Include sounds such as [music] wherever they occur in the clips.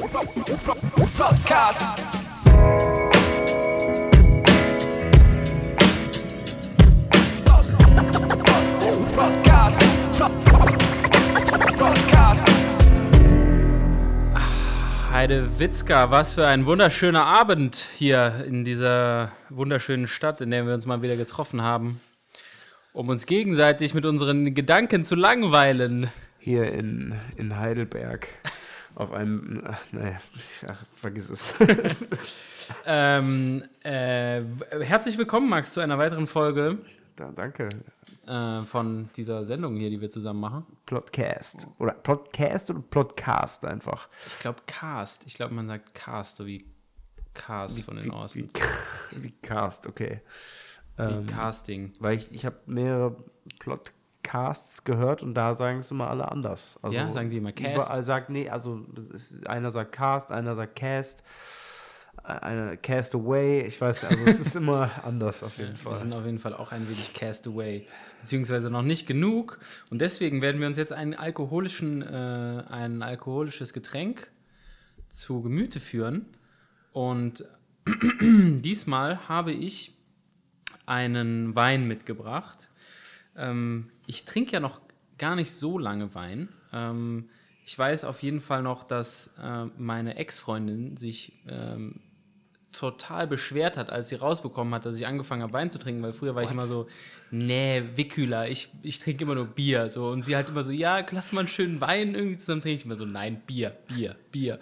Podcast. Podcast. Podcast. Heide Witzka, was für ein wunderschöner Abend hier in dieser wunderschönen Stadt, in der wir uns mal wieder getroffen haben, um uns gegenseitig mit unseren Gedanken zu langweilen. Hier in, in Heidelberg. [laughs] Auf einem. Ach, naja, ach, vergiss es. [laughs] Ähm, äh, herzlich willkommen, Max, zu einer weiteren Folge da, danke. äh, von dieser Sendung hier, die wir zusammen machen. Plotcast. Oder Podcast oder Plotcast einfach. Ich glaube Cast. Ich glaube, man sagt Cast, so wie Cast von den Wie, Orsons. [laughs] wie Cast, okay. Wie Casting. Weil ich, ich habe mehrere Plotcasts gehört und da sagen es immer alle anders. Also Ja, sagen die immer Cast? Überall sagt, nee, also einer sagt Cast, einer sagt Cast, einer Cast Away. Ich weiß, also es ist immer [laughs] anders auf jeden Wir Fall. sind auf jeden Fall auch ein wenig cast away, beziehungsweise noch nicht genug. Und deswegen werden wir uns jetzt einen alkoholischen, äh, ein alkoholisches Getränk zu Gemüte führen. Und [clears throat] diesmal habe ich einen Wein mitgebracht. Ähm, ich trinke ja noch gar nicht so lange Wein. Ähm, ich weiß auf jeden Fall noch, dass äh, meine Ex-Freundin sich ähm, total beschwert hat, als sie rausbekommen hat, dass ich angefangen habe, Wein zu trinken, weil früher war ich immer so, nee, Wickhüler, ich, ich trinke immer nur Bier. So. Und sie halt immer so, ja, lass mal einen schönen Wein irgendwie zusammen trinken. Ich immer so, nein, Bier, Bier, Bier.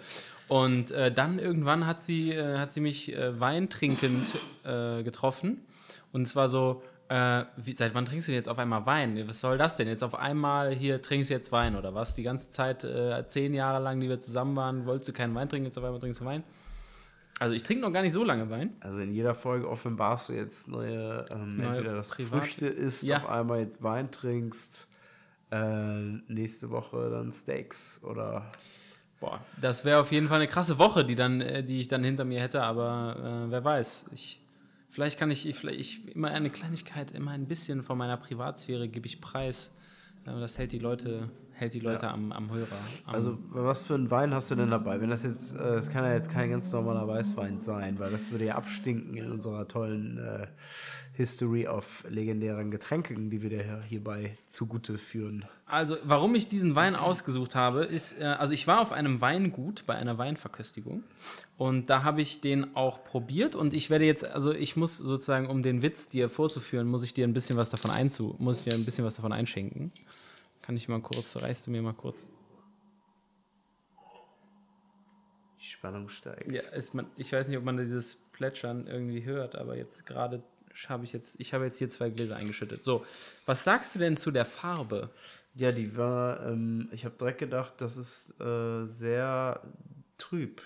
Und äh, dann irgendwann hat sie, äh, hat sie mich äh, weintrinkend äh, getroffen. Und es war so, äh, wie, seit wann trinkst du denn jetzt auf einmal Wein? Was soll das denn? Jetzt auf einmal hier trinkst du jetzt Wein oder was? Die ganze Zeit, äh, zehn Jahre lang, die wir zusammen waren, wolltest du keinen Wein trinken, jetzt auf einmal trinkst du Wein? Also ich trinke noch gar nicht so lange Wein. Also in jeder Folge offenbarst du jetzt neue, ähm, Neue entweder das Privat- Früchte isst, Ja. auf einmal jetzt Wein trinkst, äh, nächste Woche dann Steaks oder Boah, das wäre auf jeden Fall eine krasse Woche, die, dann, äh, die ich dann hinter mir hätte, aber äh, wer weiß. Ich, vielleicht kann ich, ich, vielleicht, ich immer eine Kleinigkeit, immer ein bisschen von meiner Privatsphäre gebe ich preis. Äh, das hält die Leute, hält die Leute am, am Hörer. Am, Also, was für einen Wein hast du denn dabei? Wenn das jetzt, äh, es kann ja jetzt kein ganz normaler Weißwein sein, weil das würde ja abstinken in unserer tollen äh, History of legendären Getränken, die wir dir hierbei zugute führen. Also, warum ich diesen Wein ausgesucht habe, ist, äh, also ich war auf einem Weingut bei einer Weinverköstigung und da habe ich den auch probiert und ich werde jetzt, also ich muss sozusagen, um den Witz dir vorzuführen, muss ich dir ein bisschen was davon einzu, muss ich dir ein bisschen was davon einschenken. Kann ich mal kurz, reichst du mir mal kurz? Die Spannung steigt. Ja, ist man, ich weiß nicht, ob man dieses Plätschern irgendwie hört, aber jetzt gerade habe ich jetzt, ich habe jetzt hier zwei Gläser eingeschüttet. So, was sagst du denn zu der Farbe? Ja, die war, ähm, ich habe direkt gedacht, das ist äh, sehr trüb.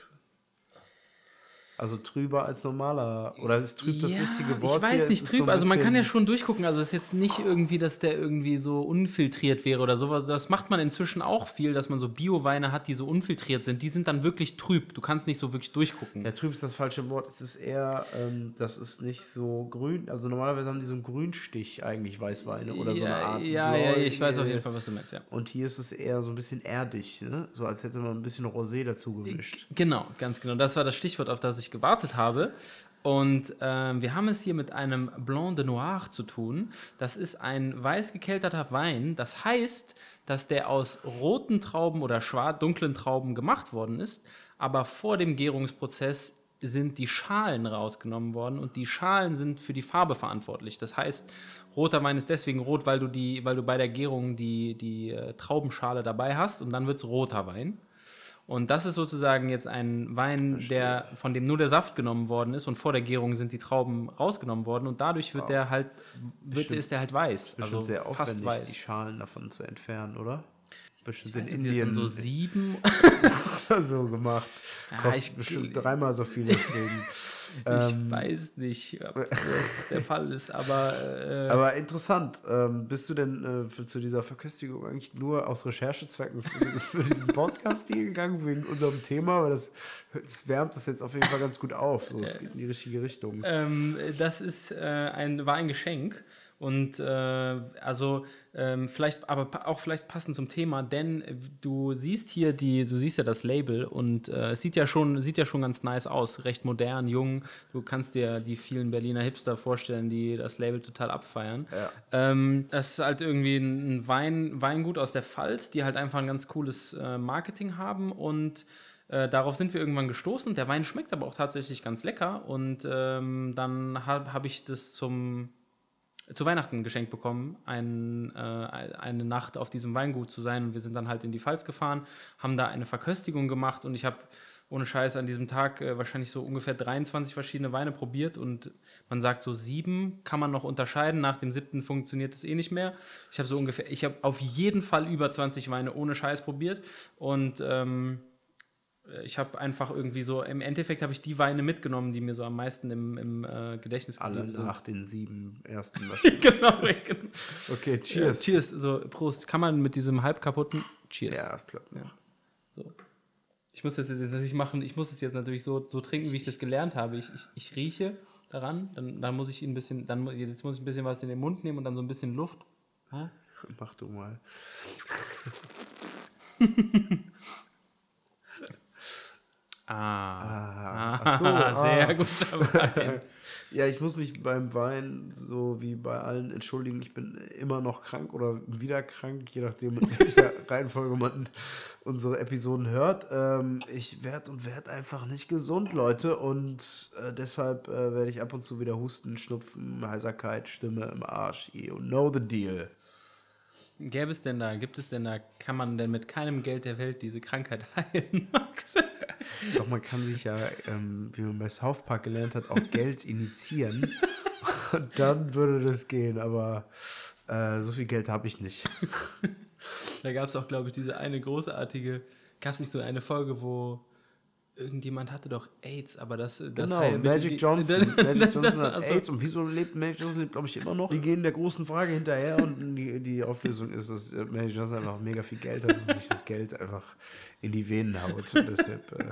Also trüber als normaler. Oder ist trüb das richtige Wort? Ich weiß hier? nicht, so trüb. ein also man kann ja schon durchgucken. Also es ist jetzt nicht irgendwie, dass der irgendwie so unfiltriert wäre oder sowas. Das macht man inzwischen auch viel, dass man so Bio-Weine hat, die so unfiltriert sind. Die sind dann wirklich trüb. Du kannst nicht so wirklich durchgucken. Ja, trüb ist das falsche Wort. Es ist eher, ähm, das ist nicht so grün. Also normalerweise haben die so einen Grünstich eigentlich Weißweine oder so eine ja, Art. ja, ja, ich weiß auf jeden Fall, was du meinst, ja. Und hier ist es eher so ein bisschen erdig, ne? So als hätte man ein bisschen Rosé dazu gemischt. Genau, ganz genau. Das war das Stichwort, auf das ich gewartet habe. Und ähm, wir haben es hier mit einem Blanc de Noir zu tun. Das ist ein weiß gekelterter Wein. Das heißt, dass der aus roten Trauben oder schwarz dunklen Trauben gemacht worden ist. Aber vor dem Gärungsprozess sind die Schalen rausgenommen worden und die Schalen sind für die Farbe verantwortlich. Das heißt, roter Wein ist deswegen rot, weil du, die, weil du bei der Gärung die, die äh, Traubenschale dabei hast und dann wird es roter Wein. Und das ist sozusagen jetzt ein Wein, der, von dem nur der Saft genommen worden ist und vor der Gärung sind die Trauben rausgenommen worden und dadurch wird der halt, wird, ist der halt weiß. Bestimmt Also sehr fast aufwendig, die weiß. Schalen davon zu entfernen, oder? Bestimmt Weiß in nicht, das sind Indien so sieben. [laughs] so gemacht. Ja, Kostet ich- bestimmt dreimal so viel deswegen. [laughs] Ähm, ich weiß nicht, ob das der Fall ist, aber, äh, Aber interessant, ähm, bist du denn äh, für, zu dieser Verköstigung eigentlich nur aus Recherchezwecken für, für diesen Podcast hier gegangen, wegen unserem Thema? Weil das, das wärmt das jetzt auf jeden Fall ganz gut auf. So, es geht in die richtige Richtung. Ähm, das ist, äh, ein, war ein Geschenk Und äh, also ähm, vielleicht, aber auch vielleicht passend zum Thema, denn du siehst hier die, du siehst ja das Label und äh, es sieht ja schon, sieht ja schon ganz nice aus, recht modern, jung. Du kannst dir die vielen Berliner Hipster vorstellen, die das Label total abfeiern. Ähm, das ist halt irgendwie ein ein Wein, Weingut aus der Pfalz, die halt einfach ein ganz cooles äh, Marketing haben und äh, darauf sind wir irgendwann gestoßen. Der Wein schmeckt aber auch tatsächlich ganz lecker und ähm, dann habe hab ich das zum zu Weihnachten geschenkt bekommen, ein, äh, eine Nacht auf diesem Weingut zu sein. Und wir sind dann halt in die Pfalz gefahren, haben da eine Verköstigung gemacht und ich habe ohne Scheiß an diesem Tag äh, wahrscheinlich so ungefähr 23 verschiedene Weine probiert und man sagt so sieben kann man noch unterscheiden. Nach dem siebten funktioniert es eh nicht mehr. Ich habe so ungefähr, ich habe auf jeden Fall über 20 Weine ohne Scheiß probiert und ähm, ich habe einfach irgendwie so, im Endeffekt habe ich die Weine mitgenommen, die mir so am meisten im, im äh, Gedächtnis Alle geblieben sind. nach den sieben ersten [laughs] wahrscheinlich. genau, genau. Okay, Cheers. cheers. Cheers, so Prost. Kann man mit diesem halb kaputten Cheers. Ja, ist klar. So. Ich muss das jetzt natürlich machen, ich muss es jetzt natürlich so, so trinken, wie ich das gelernt habe. Ich, ich, ich rieche daran, dann, dann muss ich ihn ein bisschen, dann jetzt muss ich ein bisschen was in den Mund nehmen und dann so ein bisschen Luft. Ja? Mach du mal. [laughs] Ah. ach so, [laughs] ah. sehr gut dabei. Ja, ich muss mich beim Wein so wie bei allen entschuldigen. Ich bin immer noch krank oder wieder krank, je nachdem, in welcher [laughs] Reihenfolge man unsere Episoden hört. Ähm, ich werde und werde einfach nicht gesund, Leute. Und äh, deshalb äh, werde ich ab und zu wieder husten, schnupfen, Heiserkeit, Stimme im Arsch. You know the deal. Gäbe es denn da, gibt es denn da, kann man denn mit keinem Geld der Welt diese Krankheit [laughs] heilen, Max? [laughs] Doch man kann sich ja, ähm, wie man bei South Park gelernt hat, auch Geld initiieren. [laughs] Und dann würde das gehen, aber äh, so viel Geld habe ich nicht. [laughs] Da gab es auch, glaube ich, diese eine großartige, gab es nicht so eine Folge, wo irgendjemand hatte doch AIDS, aber das, das Genau, Heilmittel- Magic die- Johnson. [laughs] Magic Johnson hat Also, AIDS und wieso lebt Magic Johnson, glaube ich, immer noch? Die gehen der großen Frage hinterher und die, die Auflösung ist, dass Magic Johnson einfach mega viel Geld hat und sich das Geld einfach in die Venen haut. Und deshalb äh,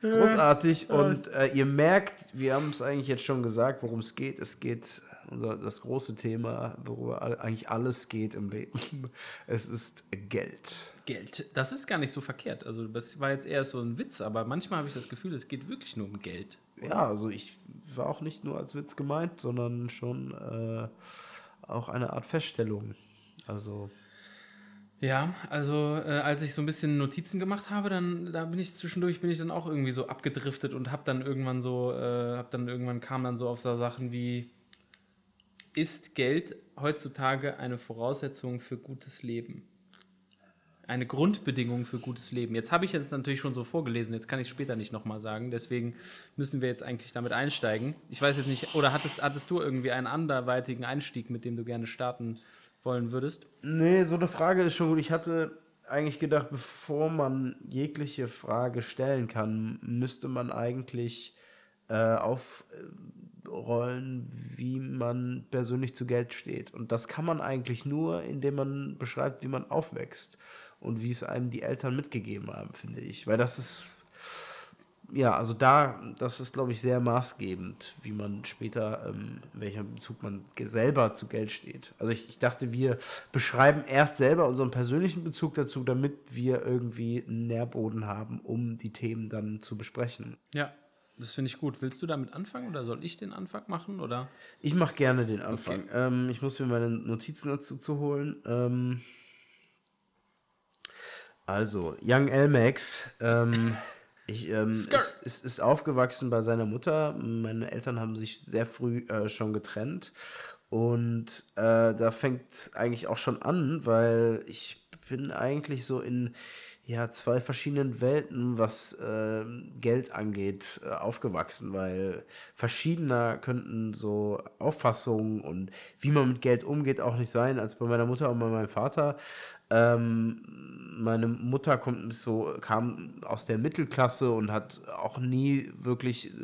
ist großartig und äh, ihr merkt, wir haben es eigentlich jetzt schon gesagt, worum es geht. Es geht unser, das große Thema, worüber all, eigentlich alles geht im Leben. [laughs] Es ist Geld. Geld, das ist gar nicht so verkehrt. Also das war jetzt eher so ein Witz, aber manchmal habe ich das Gefühl, es geht wirklich nur um Geld. Ja, also ich war auch nicht nur als Witz gemeint, sondern schon äh, auch eine Art Feststellung. Also, Ja, also äh, als ich so ein bisschen Notizen gemacht habe, dann da bin ich zwischendurch bin ich dann auch irgendwie so abgedriftet und habe dann irgendwann so, äh, habe dann irgendwann kam dann so auf so Sachen wie ist Geld heutzutage eine Voraussetzung für gutes Leben? Eine Grundbedingung für gutes Leben. Jetzt habe ich jetzt natürlich schon so vorgelesen, jetzt kann ich es später nicht nochmal sagen, deswegen müssen wir jetzt eigentlich damit einsteigen. Ich weiß jetzt nicht, oder hattest, hattest du irgendwie einen anderweitigen Einstieg, mit dem du gerne starten wollen würdest? nee, so eine Frage ist schon gut. Ich hatte eigentlich gedacht, bevor man jegliche Frage stellen kann, müsste man eigentlich äh, aufrollen, wie man persönlich zu Geld steht. Und das kann man eigentlich nur, indem man beschreibt, wie man aufwächst und wie es einem die Eltern mitgegeben haben, finde ich. Weil das ist ja, also da, das ist, glaube ich, sehr maßgebend, wie man später, ähm, in welchem Bezug man selber zu Geld steht. Also ich, ich dachte, wir beschreiben erst selber unseren persönlichen Bezug dazu, damit wir irgendwie einen Nährboden haben, um die Themen dann zu besprechen. Ja, das finde ich gut. Willst du damit anfangen oder soll ich den Anfang machen? Oder? Ich mache gerne den Anfang. Ähm, ich muss mir meine Notizen dazu zu holen. Ähm, also, Young Elmax ähm, [laughs] ich, ähm, ist, ist, ist aufgewachsen bei seiner Mutter. Meine Eltern haben sich sehr früh äh, schon getrennt. Und äh, da fängt eigentlich auch schon an, weil ich bin eigentlich so in ja, zwei verschiedenen Welten, was äh, Geld angeht, äh, aufgewachsen, weil verschiedener könnten so Auffassungen und wie man mit Geld umgeht auch nicht sein, als bei meiner Mutter und bei meinem Vater. Ähm, meine Mutter kommt so, kam aus der Mittelklasse und hat auch nie wirklich äh,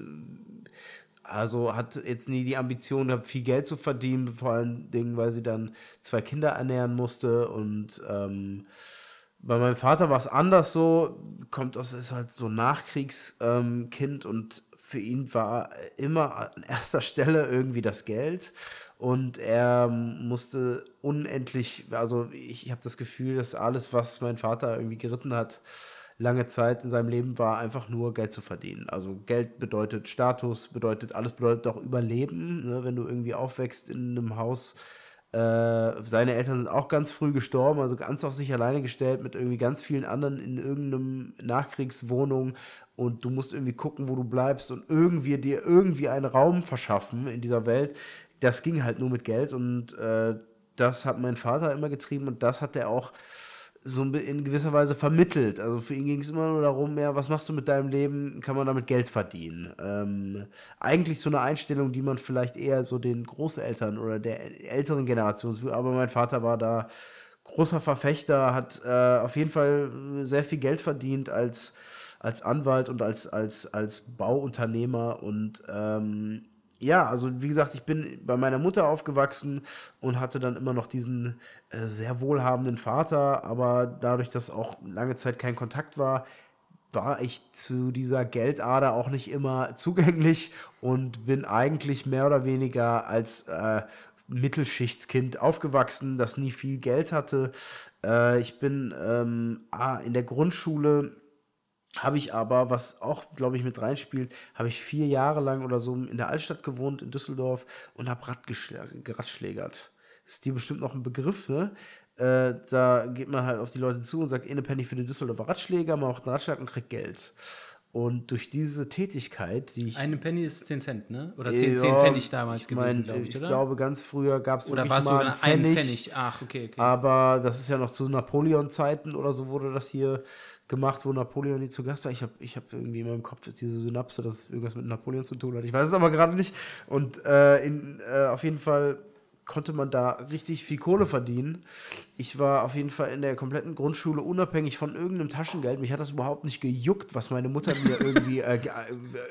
also hat jetzt nie die Ambition gehabt, viel Geld zu verdienen, vor allen Dingen, weil sie dann zwei Kinder ernähren musste. Und ähm, bei meinem Vater war es anders so, kommt aus, ist halt so Nachkriegskind ähm, und für ihn war immer an erster Stelle irgendwie das Geld und er musste unendlich, also ich, ich habe das Gefühl, dass alles, was mein Vater irgendwie geritten hat, lange Zeit in seinem Leben war, einfach nur Geld zu verdienen. Also Geld bedeutet Status, bedeutet alles, bedeutet auch Überleben. Ne? Wenn du irgendwie aufwächst in einem Haus, äh, seine Eltern sind auch ganz früh gestorben, also ganz auf sich alleine gestellt mit irgendwie ganz vielen anderen in irgendeinem Nachkriegswohnung und du musst irgendwie gucken, wo du bleibst und irgendwie dir irgendwie einen Raum verschaffen in dieser Welt. Das ging halt nur mit Geld und äh, das hat mein Vater immer getrieben und das hat er auch so in gewisser Weise vermittelt. Also für ihn ging es immer nur darum, ja, was machst du mit deinem Leben, kann man damit Geld verdienen. Ähm, eigentlich so eine Einstellung, die man vielleicht eher so den Großeltern oder der älteren Generation, aber mein Vater war da großer Verfechter, hat äh, auf jeden Fall sehr viel Geld verdient als, als Anwalt und als, als, als Bauunternehmer und ähm, ja, also wie gesagt, ich bin bei meiner Mutter aufgewachsen und hatte dann immer noch diesen äh, sehr wohlhabenden Vater, aber dadurch, dass auch lange Zeit kein Kontakt war, war ich zu dieser Geldader auch nicht immer [laughs] zugänglich und bin eigentlich mehr oder weniger als äh, Mittelschichtskind aufgewachsen, das nie viel Geld hatte. Äh, ich bin ähm, in der Grundschule habe ich aber, was auch, glaube ich, mit reinspielt, habe ich vier Jahre lang oder so in der Altstadt gewohnt, in Düsseldorf, und habe geratschlägert. Ist dir bestimmt noch ein Begriff, ne? Äh, da geht man halt auf die Leute zu und sagt, eine Penny für den Düsseldorfer Ratschläger, man macht einen Ratschlag und kriegt Geld. Und durch diese Tätigkeit, die ich. Eine Penny ist 10 Cent, ne? Oder 10, ja, 10 Pfennig damals ich mein, gewesen, glaube ich, Ich oder? glaube, ganz früher gab es Oder war es sogar ein Pfennig. Ach, okay, okay. Aber das ist ja noch zu Napoleon-Zeiten oder so wurde das hier gemacht, wo Napoleon nie zu Gast war. Ich habe ich hab irgendwie in meinem Kopf ist diese Synapse, dass es irgendwas mit Napoleon zu tun hat. Ich weiß es aber gerade nicht. Und äh, in, äh, auf jeden Fall konnte man da richtig viel Kohle verdienen. Ich war auf jeden Fall in der kompletten Grundschule unabhängig von irgendeinem Taschengeld. Mich hat das überhaupt nicht gejuckt, was meine Mutter mir irgendwie, äh, äh,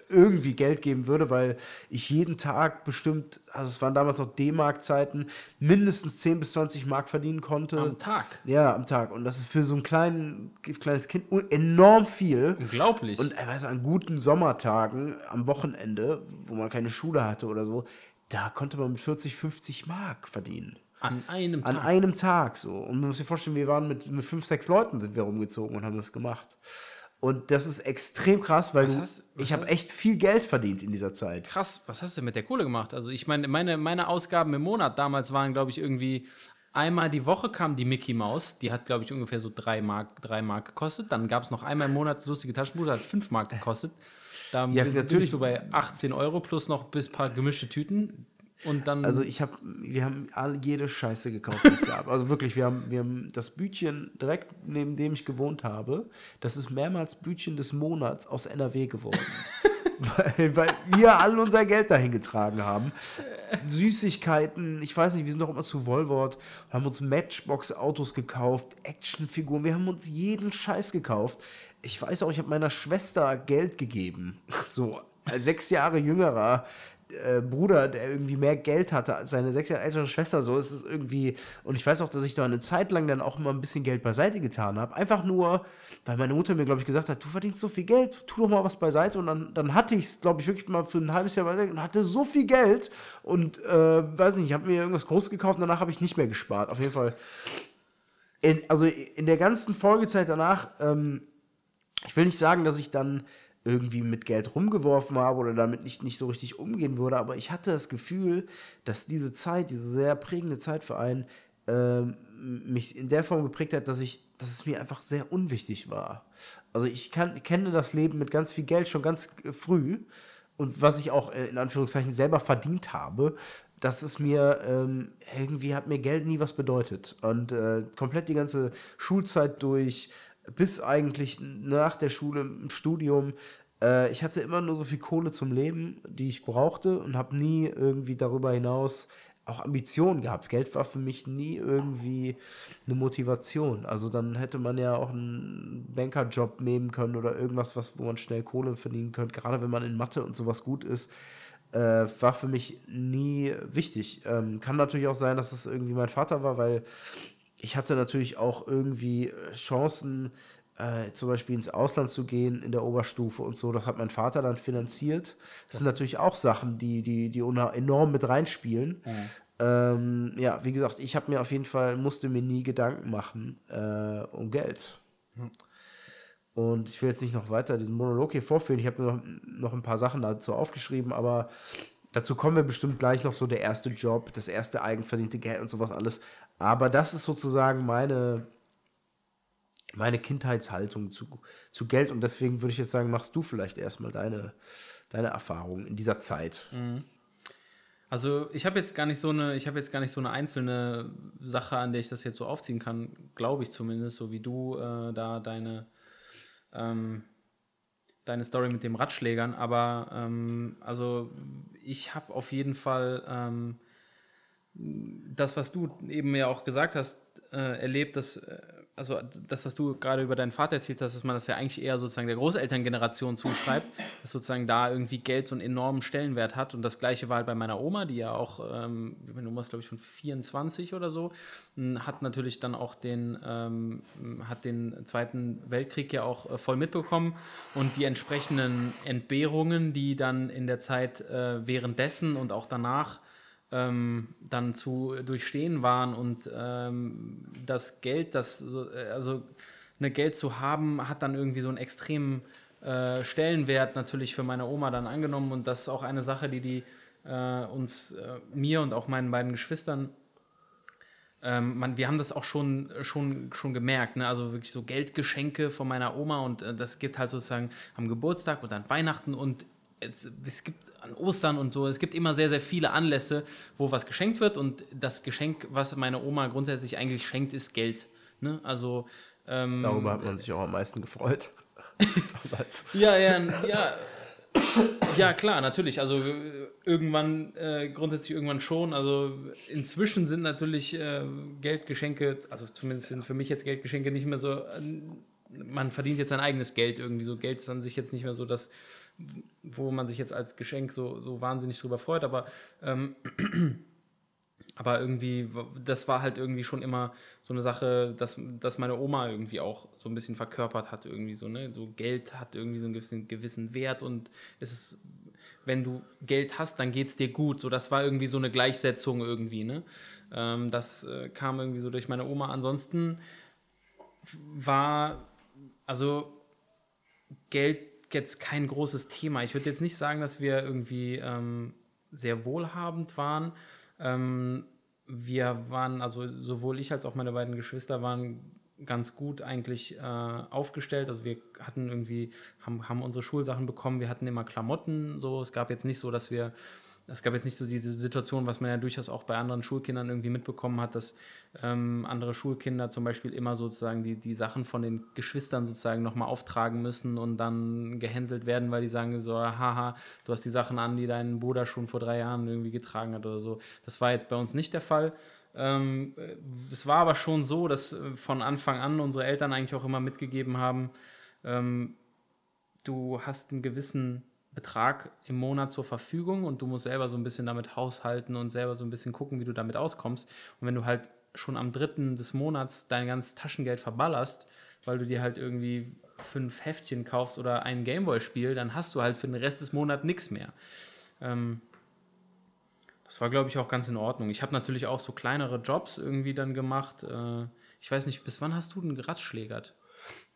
irgendwie Geld geben würde, weil ich jeden Tag bestimmt, also es waren damals noch D-Mark-Zeiten, mindestens 10 bis 20 Mark verdienen konnte. Am Tag? Ja, am Tag. Und das ist für so ein klein, kleines Kind enorm viel. Unglaublich. Und äh, weißt, an guten Sommertagen, am Wochenende, wo man keine Schule hatte oder so, da konnte man mit 40, 50 Mark verdienen. An einem Tag? An einem Tag so. Und man muss sich vorstellen, wir waren mit, mit fünf, sechs Leuten sind wir rumgezogen und haben das gemacht. Und das ist extrem krass, weil hast, ich habe echt viel Geld verdient in dieser Zeit. Krass, was hast du mit der Kohle gemacht? Also ich meine, meine, meine Ausgaben im Monat damals waren, glaube ich, irgendwie einmal die Woche kam die Mickey Maus, die hat, glaube ich, ungefähr so drei Mark, drei Mark gekostet. Dann gab es noch einmal im Monat lustige Taschenbuch, hat fünf Mark gekostet. Da ja, natürlich so bei 18 Euro plus noch bis paar gemischte Tüten. Und dann also ich habe, wir haben alle jede Scheiße gekauft, die es gab. Also wirklich, wir haben, wir haben das Bütchen direkt neben dem ich gewohnt habe. Das ist mehrmals Bütchen des Monats aus NRW geworden. [laughs] weil, weil wir all unser Geld dahin getragen haben. Süßigkeiten, ich weiß nicht, wir sind doch immer zu Volvort, haben uns Matchbox-Autos gekauft, Actionfiguren, wir haben uns jeden Scheiß gekauft ich weiß auch, ich habe meiner Schwester Geld gegeben. [laughs] So, sechs Jahre jüngerer äh, Bruder, der irgendwie mehr Geld hatte als seine sechs Jahre ältere Schwester, so ist es irgendwie. Und ich weiß auch, dass ich da eine Zeit lang dann auch immer ein bisschen Geld beiseite getan habe. Einfach nur, weil meine Mutter mir, glaube ich, gesagt hat: Du verdienst so viel Geld, tu doch mal was beiseite. Und dann, dann hatte ich es, glaube ich, wirklich mal für ein halbes Jahr beiseite und hatte so viel Geld. Und äh, weiß nicht, ich habe mir irgendwas groß gekauft und danach habe ich nicht mehr gespart. Auf jeden Fall. In, also in der ganzen Folgezeit danach. Ähm, ich will nicht sagen, dass ich dann irgendwie mit Geld rumgeworfen habe oder damit nicht, nicht so richtig umgehen würde, aber ich hatte das Gefühl, dass diese Zeit, diese sehr prägende Zeit für einen, äh, mich in der Form geprägt hat, dass ich, dass es mir einfach sehr unwichtig war. Also ich kann, kenne das Leben mit ganz viel Geld schon ganz früh und was ich auch äh, in Anführungszeichen selber verdient habe, dass es mir ähm, irgendwie hat mir Geld nie was bedeutet und äh, komplett die ganze Schulzeit durch bis eigentlich nach der Schule im Studium. Äh, ich hatte immer nur so viel Kohle zum Leben, die ich brauchte und habe nie irgendwie darüber hinaus auch Ambitionen gehabt. Geld war für mich nie irgendwie eine Motivation. Also dann hätte man ja auch einen Bankerjob nehmen können oder irgendwas, was, wo man schnell Kohle verdienen könnte, gerade wenn man in Mathe und sowas gut ist. Äh, war für mich nie wichtig. Ähm, kann natürlich auch sein, dass es das irgendwie mein Vater war, weil ich hatte natürlich auch irgendwie äh, Chancen, äh, zum Beispiel ins Ausland zu gehen in der Oberstufe und so. Das hat mein Vater dann finanziert. Das sind natürlich auch Sachen, die, die, die enorm mit reinspielen. Ähm, ja, wie gesagt, ich habe mir auf jeden Fall, musste mir nie Gedanken machen äh, um Geld. Und ich will jetzt nicht noch weiter diesen Monolog hier vorführen. Ich habe noch, noch ein paar Sachen dazu aufgeschrieben, aber dazu kommen wir bestimmt gleich noch so der erste Job, das erste eigenverdiente Geld und sowas alles. Aber das ist sozusagen meine, meine Kindheitshaltung zu, zu Geld und deswegen würde ich jetzt sagen, machst du vielleicht erstmal deine, deine Erfahrungen in dieser Zeit. Also ich habe jetzt gar nicht so eine, ich habe jetzt gar nicht so eine einzelne Sache, an der ich das jetzt so aufziehen kann, glaube ich zumindest, so wie du äh, da deine ähm, deine Story mit dem Radschlägern. Aber ähm, also ich habe auf jeden Fall ähm, das, was du eben ja auch gesagt hast, äh, erlebt, dass äh, also das, was du gerade über deinen Vater erzählt hast, dass man das ja eigentlich eher sozusagen der Großelterngeneration zuschreibt, [laughs] dass sozusagen da irgendwie Geld so einen enormen Stellenwert hat. Und das gleiche war halt bei meiner Oma, die ja auch, ähm, meine Oma ist glaube ich von 24 oder so, m, hat natürlich dann auch den, ähm, hat den Zweiten Weltkrieg ja auch äh, voll mitbekommen und die entsprechenden Entbehrungen, die dann in der Zeit äh, währenddessen und auch danach ähm, dann zu durchstehen waren und ähm, das Geld, das äh, also eine Geld zu haben, hat dann irgendwie so einen extremen äh, Stellenwert natürlich für meine Oma dann angenommen und das ist auch eine Sache, die die äh, uns, äh, mir und auch meinen beiden Geschwistern ähm, man, wir haben das auch schon, schon, schon gemerkt, ne? also wirklich so Geldgeschenke von meiner Oma und äh, das gibt halt sozusagen am Geburtstag und an Weihnachten und es, gibt an Ostern und so, es gibt immer sehr, sehr viele Anlässe, wo was geschenkt wird und das Geschenk, was meine Oma grundsätzlich eigentlich schenkt, ist Geld. Ne? Also ähm, Darüber hat man sich auch am meisten gefreut. [laughs] Ja, ja, ja. Ja, klar, natürlich. Also irgendwann, äh, grundsätzlich irgendwann schon. Also inzwischen sind natürlich äh, Geldgeschenke, also zumindest sind für mich jetzt Geldgeschenke nicht mehr so, äh, man verdient jetzt sein eigenes Geld irgendwie. So Geld ist an sich jetzt nicht mehr so das, wo man sich jetzt als Geschenk so, so wahnsinnig drüber freut, aber ähm, [clears throat] aber irgendwie, das war halt irgendwie schon immer so eine Sache, dass, dass meine Oma irgendwie auch so ein bisschen verkörpert hat, irgendwie so, ne? So Geld hat irgendwie so einen gewissen, gewissen Wert und es ist, wenn du Geld hast, dann geht es dir gut. So, das war irgendwie so eine Gleichsetzung irgendwie, ne? Ähm, das äh, kam irgendwie so durch meine Oma. Ansonsten war, also Geld jetzt kein großes Thema. Ich würde jetzt nicht sagen, dass wir irgendwie ähm, sehr wohlhabend waren. Ähm, wir waren, also sowohl ich als auch meine beiden Geschwister waren ganz gut eigentlich äh, aufgestellt. Also wir hatten irgendwie, haben, haben unsere Schulsachen bekommen, wir hatten immer Klamotten, so. Es gab jetzt nicht so, dass wir, es gab jetzt nicht so diese Situation, was man ja durchaus auch bei anderen Schulkindern irgendwie mitbekommen hat, dass ähm, andere Schulkinder zum Beispiel immer sozusagen die, die Sachen von den Geschwistern sozusagen nochmal auftragen müssen und dann gehänselt werden, weil die sagen so, haha, du hast die Sachen an, die dein Bruder schon vor drei Jahren irgendwie getragen hat oder so. Das war jetzt bei uns nicht der Fall. Ähm, äh, es war aber schon so, dass äh, von Anfang an unsere Eltern eigentlich auch immer mitgegeben haben, ähm, du hast einen gewissen Betrag im Monat zur Verfügung und du musst selber so ein bisschen damit haushalten und selber so ein bisschen gucken, wie du damit auskommst. Und wenn du halt schon am dritten des Monats dein ganzes Taschengeld verballerst, weil du dir halt irgendwie fünf Heftchen kaufst oder ein Gameboy-Spiel, dann hast du halt für den Rest des Monats nichts mehr. Ähm, das war, glaube ich, auch ganz in Ordnung. Ich habe natürlich auch so kleinere Jobs irgendwie dann gemacht. Äh, ich weiß nicht, bis wann hast du denn geratschlägert?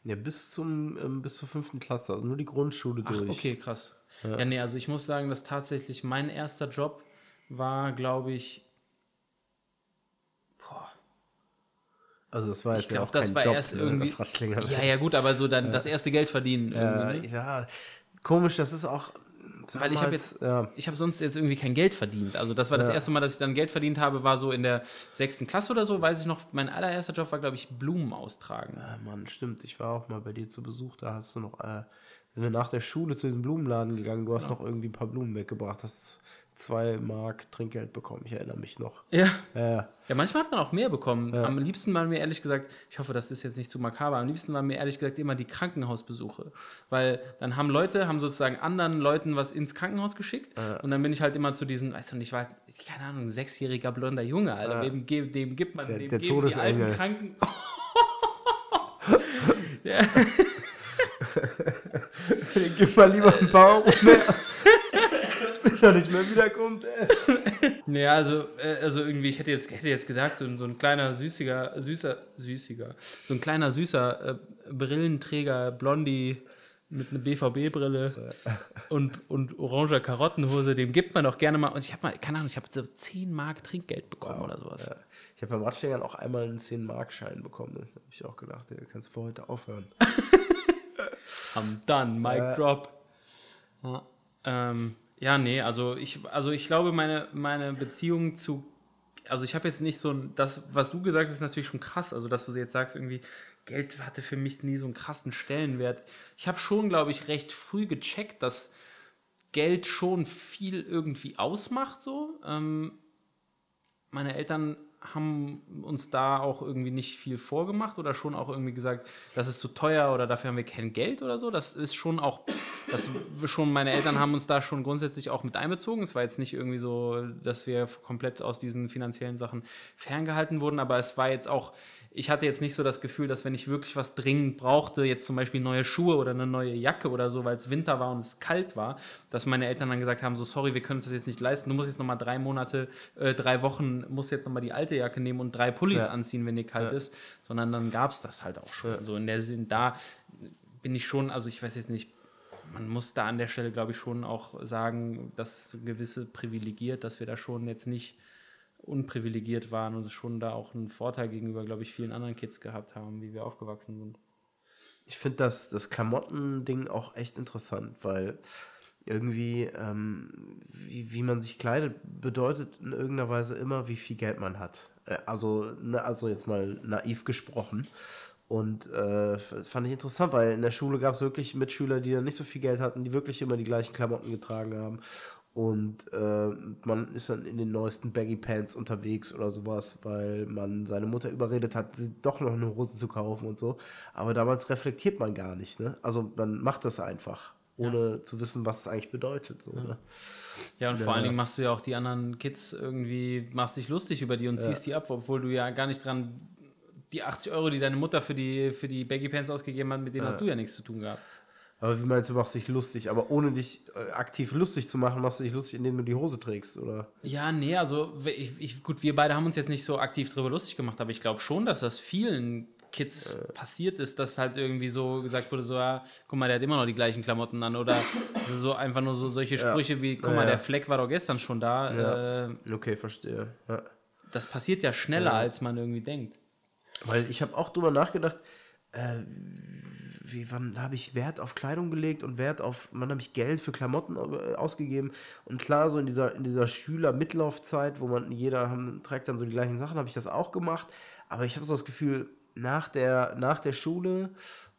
Ja, bis zum ähm, bis zur fünften Klasse, also nur die Grundschule Ach, durch. okay, krass. Ja. nee, also ich muss sagen, dass tatsächlich mein erster Job war, glaube ich, boah, Also das war jetzt ich glaube, ja auch das kein war Job, erst ne, irgendwie. das. Ja, ja, gut, aber so dann das erste Geld verdienen. Irgendwie, ne? ja, komisch, das ist auch. Weil ich habe jetzt, Ja, ich habe sonst jetzt irgendwie kein Geld verdient. Also das war das Ja. erste Mal, dass ich dann Geld verdient habe, war so in der sechsten Klasse oder so, weiß ich noch. Mein allererster Job war, glaube ich, Blumen austragen. ja, Mann, stimmt. Ich war auch mal bei dir zu Besuch. Da hast du noch. Äh, sind wir nach der Schule zu diesem Blumenladen gegangen. Du hast noch irgendwie ein paar Blumen weggebracht. Das zwei Mark Trinkgeld bekommen. Ich erinnere mich noch. Ja. Ja, ja. Ja, manchmal hat man auch mehr bekommen. Am liebsten waren mir ehrlich gesagt, ich hoffe, das ist jetzt nicht zu makaber, am liebsten waren mir ehrlich gesagt immer die Krankenhausbesuche. Weil dann haben Leute, haben sozusagen anderen Leuten was ins Krankenhaus geschickt und dann bin ich halt immer zu diesen, weißt du, ich war, keine Ahnung, ein sechsjähriger blonder Junge, Alter. Dem, dem gibt man, Der- dem der geben die alten. Kranken. [laughs] [laughs] [laughs] Gib mal lieber ein paar Euro mehr. Bis er nicht mehr wiederkommt, ey. Naja, also, äh, also irgendwie, ich hätte jetzt, hätte jetzt gesagt, so, ein- so ein kleiner, süßiger, süßer, süßiger, so ein kleiner, süßer äh, Brillenträger, Blondie mit einer BVB-Brille und, und oranger Karottenhose, dem gibt man doch gerne mal. Und ich habe mal, keine Ahnung, ich habe so 10 Mark Trinkgeld bekommen oder sowas. Ich habe beim Radstängern auch einmal einen 10-Mark-Schein bekommen. Da habe ich auch gedacht, du kannst für heute aufhören. [laughs] I'm done, mic drop. Ja, ähm, ja, nee, also ich, also ich glaube, meine, meine Beziehung zu, also ich habe jetzt nicht so ein, das, was du gesagt hast, ist natürlich schon krass, also dass du jetzt sagst, irgendwie, Geld hatte für mich nie so einen krassen Stellenwert. Ich habe schon, glaube ich, recht früh gecheckt, dass Geld schon viel irgendwie ausmacht, so. Ähm, meine Eltern haben uns da auch irgendwie nicht viel vorgemacht oder schon auch irgendwie gesagt, das ist zu teuer oder dafür haben wir kein Geld oder so. Das ist schon auch, das schon, meine Eltern haben uns da schon grundsätzlich auch mit einbezogen. Es war jetzt nicht irgendwie so, dass wir komplett aus diesen finanziellen Sachen ferngehalten wurden, aber es war jetzt auch, ich hatte jetzt nicht so das Gefühl, dass wenn ich wirklich was dringend brauchte, jetzt zum Beispiel neue Schuhe oder eine neue Jacke oder so, weil es Winter war und es kalt war, dass meine Eltern dann gesagt haben, so sorry, wir können uns das jetzt nicht leisten, du musst jetzt nochmal drei Monate, äh, drei Wochen, musst jetzt nochmal die alte Jacke nehmen und drei Pullis Ja. anziehen, wenn dir kalt ist, sondern dann gab es das halt auch schon. So in der Sinn, da bin ich schon, also ich weiß jetzt nicht, man muss da an der Stelle, glaube ich, schon auch sagen, dass gewisse privilegiert, dass wir da schon jetzt nicht unprivilegiert waren und schon da auch einen Vorteil gegenüber, glaube ich, vielen anderen Kids gehabt haben, wie wir aufgewachsen sind. Ich finde das, das Klamotten-Ding auch echt interessant, weil irgendwie, ähm, wie, wie man sich kleidet, bedeutet in irgendeiner Weise immer, wie viel Geld man hat. Äh, also, ne, also jetzt mal naiv gesprochen. Und äh, das fand ich interessant, weil in der Schule gab es wirklich Mitschüler, die dann nicht so viel Geld hatten, die wirklich immer die gleichen Klamotten getragen haben. Und äh, man ist dann in den neuesten Baggy Pants unterwegs oder sowas, weil man seine Mutter überredet hat, sie doch noch eine Hose zu kaufen und so. Aber damals reflektiert man gar nicht, ne? Also man macht das einfach, ohne zu wissen, was es eigentlich bedeutet. So, ne? Ja, und vor allen Dingen machst du ja auch die anderen Kids irgendwie, machst dich lustig über die und ziehst die ab, obwohl du ja gar nicht dran, die 80 Euro, die deine Mutter für die, für die Baggy Pants ausgegeben hat, mit denen hast du ja nichts zu tun gehabt. Aber wie meinst du, machst dich lustig? Aber ohne dich äh, aktiv lustig zu machen, machst du dich lustig, indem du die Hose trägst, oder? Ja, nee, also ich, ich, gut, wir beide haben uns jetzt nicht so aktiv drüber lustig gemacht, aber ich glaube schon, dass das vielen Kids passiert ist, dass halt irgendwie so gesagt wurde, so, ja, guck mal, der hat immer noch die gleichen Klamotten an oder [laughs] so einfach nur so solche Sprüche wie, guck Ja, mal, ja. der Fleck war doch gestern schon da. Äh, Okay, verstehe. Ja. das passiert ja schneller, als man irgendwie denkt. Weil ich habe auch drüber nachgedacht, äh, wie, wann habe ich Wert auf Kleidung gelegt und Wert auf, wann habe ich Geld für Klamotten äh, ausgegeben? Und klar, so in dieser, in dieser Schüler-Mitlaufzeit, wo man, jeder haben, trägt dann so die gleichen Sachen, habe ich das auch gemacht. Aber ich habe so das Gefühl, nach der, nach der Schule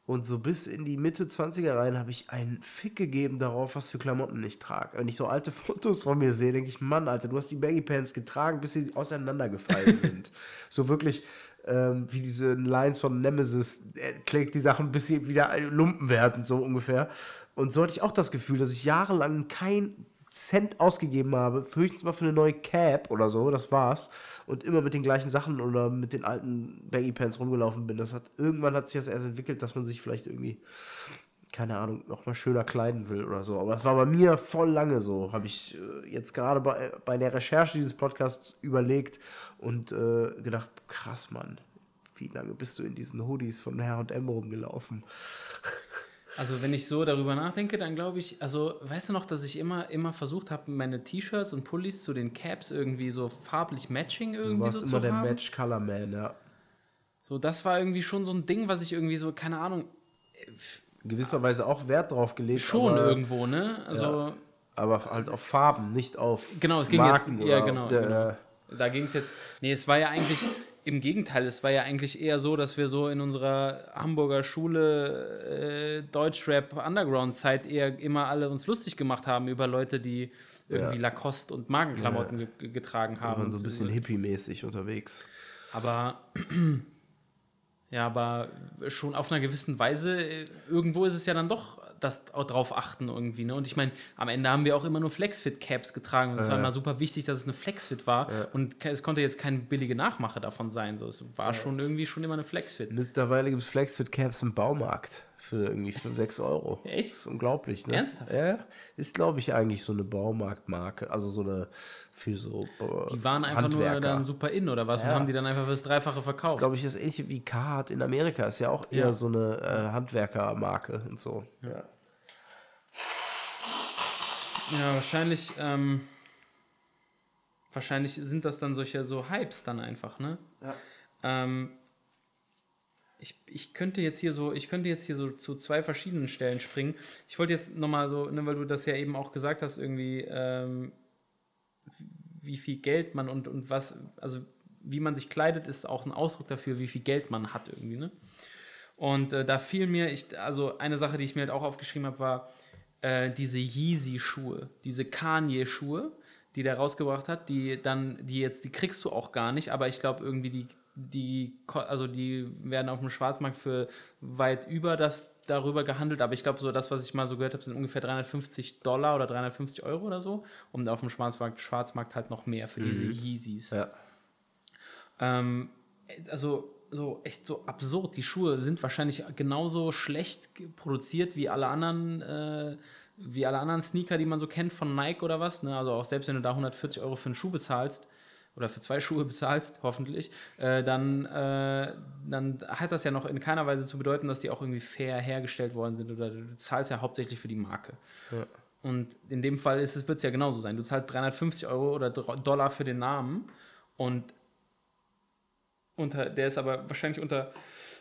und so bis in die Mitte 20er rein habe ich einen Fick gegeben darauf, was für Klamotten ich trage. Wenn ich so alte [laughs] Fotos von mir sehe, denke ich, Mann, Alter, du hast die Baggy Pants getragen, bis sie auseinandergefallen [laughs] sind. so wirklich ähm, wie diese Lines von Nemesis, er klickt die Sachen, bis sie wieder Lumpen werden, so ungefähr. Und so hatte ich auch das Gefühl, dass ich jahrelang kein Cent ausgegeben habe, höchstens mal für eine neue Cap oder so, das war's. Und immer mit den gleichen Sachen oder mit den alten Baggy Pants rumgelaufen bin. Das hat, irgendwann hat sich das erst entwickelt, dass man sich vielleicht irgendwie, keine Ahnung, noch mal schöner kleiden will oder so. Aber es war bei mir voll lange so, habe ich äh, jetzt gerade bei, bei der Recherche dieses Podcasts überlegt und äh, gedacht, krass, Mann, wie lange bist du in diesen Hoodies von H&M rumgelaufen? Also wenn ich so darüber nachdenke, dann glaube ich, also weißt du noch, dass ich immer, immer versucht habe, meine T-Shirts und Pullis zu den Caps irgendwie so farblich matching Du irgendwie warst so immer zu der haben. Match Color Man, ja. So, das war irgendwie schon so ein Ding, was ich irgendwie so, keine Ahnung, In gewisser Weise auch Wert drauf gelegt. schon aber, irgendwo, ne? Also Aber halt auf Farben, nicht auf Genau, es ging Marken jetzt, ja genau, auf der, genau. Da ging es jetzt, nee, es war ja eigentlich Im Gegenteil, es war ja eigentlich eher so, dass wir so in unserer Hamburger Schule äh, Deutschrap Underground Zeit eher immer alle uns lustig gemacht haben über Leute, die irgendwie Ja. Lacoste und Magenklamotten ge getragen haben. waren so ein bisschen hippie-mäßig unterwegs. Aber [clears throat] ja, aber schon auf einer gewissen Weise, äh, irgendwo ist es ja dann doch das auch drauf achten irgendwie. Ne? Und ich meine, am Ende haben wir auch immer nur Flexfit-Caps getragen. Und es war immer super wichtig, dass es eine Flexfit war. Und ke- es konnte jetzt keine billige Nachmache davon sein. So, es war schon irgendwie schon immer eine Flexfit. Mittlerweile gibt es Flexfit-Caps im Baumarkt für irgendwie 5, 6 Euro. [laughs] Echt? Das ist unglaublich, ne? Ernsthaft? Ja, ist, glaube ich, eigentlich so eine Baumarktmarke. Also so eine für so äh, Die waren einfach nur Handwerker. dann super in oder was? Und Ja. haben die dann einfach fürs Dreifache Das verkauft. glaube ich, das ähnliche wie Carhartt in Amerika. Ist ja auch eher Ja. so eine äh, Handwerkermarke und so. Ja. Ja, wahrscheinlich, ähm, wahrscheinlich sind das dann solche so Hypes dann einfach, ne? Ähm, ich, ich könnte jetzt hier so, ich könnte jetzt hier so zu zwei verschiedenen Stellen springen. Ich wollte jetzt nochmal so, ne, weil du das ja eben auch gesagt hast, irgendwie, ähm, wie viel Geld man und, und was, also wie man sich kleidet, ist auch ein Ausdruck dafür, wie viel Geld man hat irgendwie, ne? Und äh, da fiel mir, ich, also eine Sache, die ich mir halt auch aufgeschrieben habe, war äh, diese Yeezy-Schuhe, diese Kanye-Schuhe, die der rausgebracht hat, die dann, die jetzt, die kriegst du auch gar nicht, aber ich glaube irgendwie die, die, also die werden auf dem Schwarzmarkt für weit über das darüber gehandelt, aber ich glaube so das, was ich mal so gehört habe, sind ungefähr 350 Dollar oder 350 Euro oder so, und auf dem Schwarzmarkt, Schwarzmarkt halt noch mehr für diese Yeezys. Ja. Ähm, also so echt so absurd. Die Schuhe sind wahrscheinlich genauso schlecht produziert wie alle anderen, äh, wie alle anderen Sneaker, die man so kennt von Nike oder was. Ne? Also auch selbst wenn du da 140 Euro für einen Schuh bezahlst oder für zwei Schuhe [laughs] bezahlst, hoffentlich, äh, dann, äh, dann hat das ja noch in keiner Weise zu bedeuten, dass die auch irgendwie fair hergestellt worden sind oder du zahlst ja hauptsächlich für die Marke. Und in dem Fall wird es ja genauso sein. Du zahlst 350 Euro oder Dollar für den Namen und unter, der ist aber wahrscheinlich unter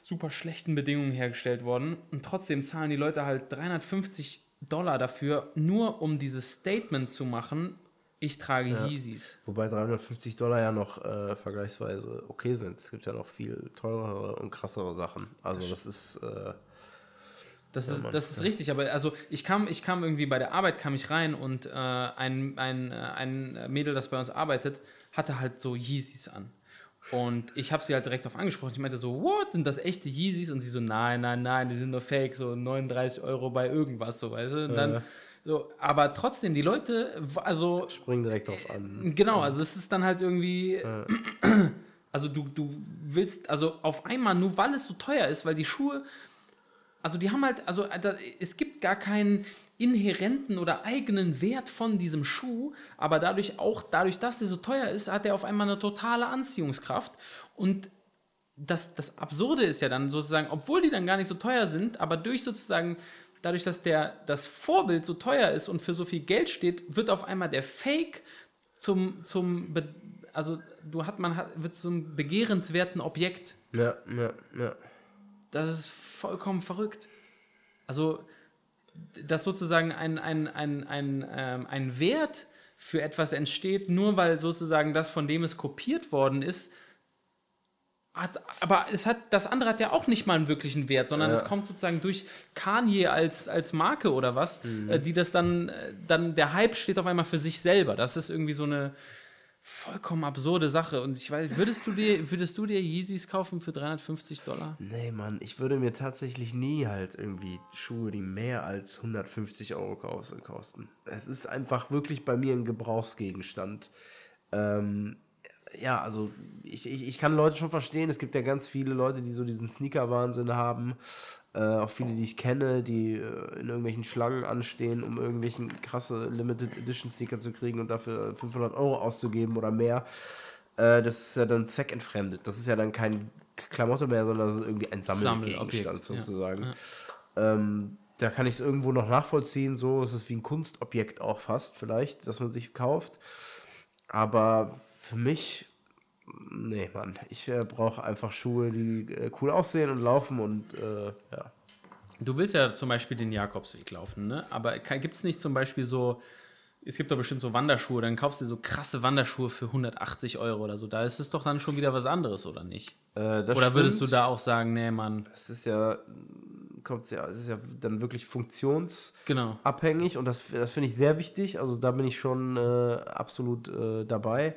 super schlechten Bedingungen hergestellt worden. Und trotzdem zahlen die Leute halt 350 Dollar dafür, nur um dieses Statement zu machen, ich trage Yeezys. Wobei 350 Dollar ja noch äh, vergleichsweise okay sind. Es gibt ja noch viel teurere und krassere Sachen. Also das ist äh, Das ist, das ist richtig, aber also ich kam, ich kam irgendwie bei der Arbeit, kam ich rein und äh, ein, ein, äh, ein Mädel, das bei uns arbeitet, hatte halt so Yeezys an. Und ich habe sie halt direkt auf angesprochen. Ich meinte so, what, sind das echte Yeezys? Und sie so, nein, nein, nein, die sind nur fake, so 39 Euro bei irgendwas, so, weißt du? Und dann, so, aber trotzdem, die Leute, also springen direkt drauf an. Genau, also es ist dann halt irgendwie. [clears throat] Also du, du willst, also auf einmal, nur weil es so teuer ist, weil die Schuhe, also die haben halt, also äh, es gibt gar keinen inhärenten oder eigenen Wert von diesem Schuh, aber dadurch auch, dadurch, dass er so teuer ist, hat er auf einmal eine totale Anziehungskraft und das, das Absurde ist ja dann sozusagen, obwohl die dann gar nicht so teuer sind, aber durch sozusagen, dadurch, dass der, das Vorbild so teuer ist und für so viel Geld steht, wird auf einmal der Fake zum, zum also du hat, man hat, wird zum begehrenswerten Objekt. Ja, ja, ja. Das ist vollkommen verrückt. Also, dass sozusagen ein, ein, ein, ein, ähm, ein Wert für etwas entsteht, nur weil sozusagen das, von dem es kopiert worden ist, hat, aber es hat, das andere hat ja auch nicht mal einen wirklichen Wert, sondern es kommt sozusagen durch Kanye als, als Marke oder was, äh, die das dann, äh, dann, der Hype steht auf einmal für sich selber. Das ist irgendwie so eine vollkommen absurde Sache. Und ich weiß, würdest du dir, würdest du dir Yeezys kaufen für 350 Dollar? Nee, Mann, ich würde mir tatsächlich nie halt irgendwie Schuhe, die mehr als 150 Euro kos- kosten. Es ist einfach wirklich bei mir ein Gebrauchsgegenstand. Ähm, ja, also ich, ich, ich kann Leute schon verstehen. Es gibt ja ganz viele Leute, die so diesen Sneaker-Wahnsinn haben. Äh, auch viele, die ich kenne, die äh, in irgendwelchen Schlangen anstehen, um irgendwelchen krasse Limited Edition Sneaker zu kriegen und dafür 500 Euro auszugeben oder mehr. Äh, das ist ja dann zweckentfremdet. Das ist ja dann kein Klamotte mehr, sondern das ist irgendwie ein Sammelgegenstand Sammelobjekt, ja. sozusagen. Ähm, da kann ich es irgendwo noch nachvollziehen. So ist es wie ein Kunstobjekt auch fast, vielleicht, dass man sich kauft. Aber für mich, nee, Mann, ich äh, brauche einfach Schuhe, die äh, cool aussehen und laufen und äh, ja. Du willst ja zum Beispiel den Jakobsweg laufen, ne? Aber gibt es nicht zum Beispiel so es gibt doch bestimmt so Wanderschuhe, dann kaufst du so krasse Wanderschuhe für 180 Euro oder so. Da ist es doch dann schon wieder was anderes, oder nicht? Äh, das Oder würdest du stimmt. da auch sagen, nee, Mann, Es ist ja, kommt's ja, es ist ja dann wirklich funktionsabhängig genau. und das, das finde ich sehr wichtig. Also da bin ich schon äh, absolut äh, dabei.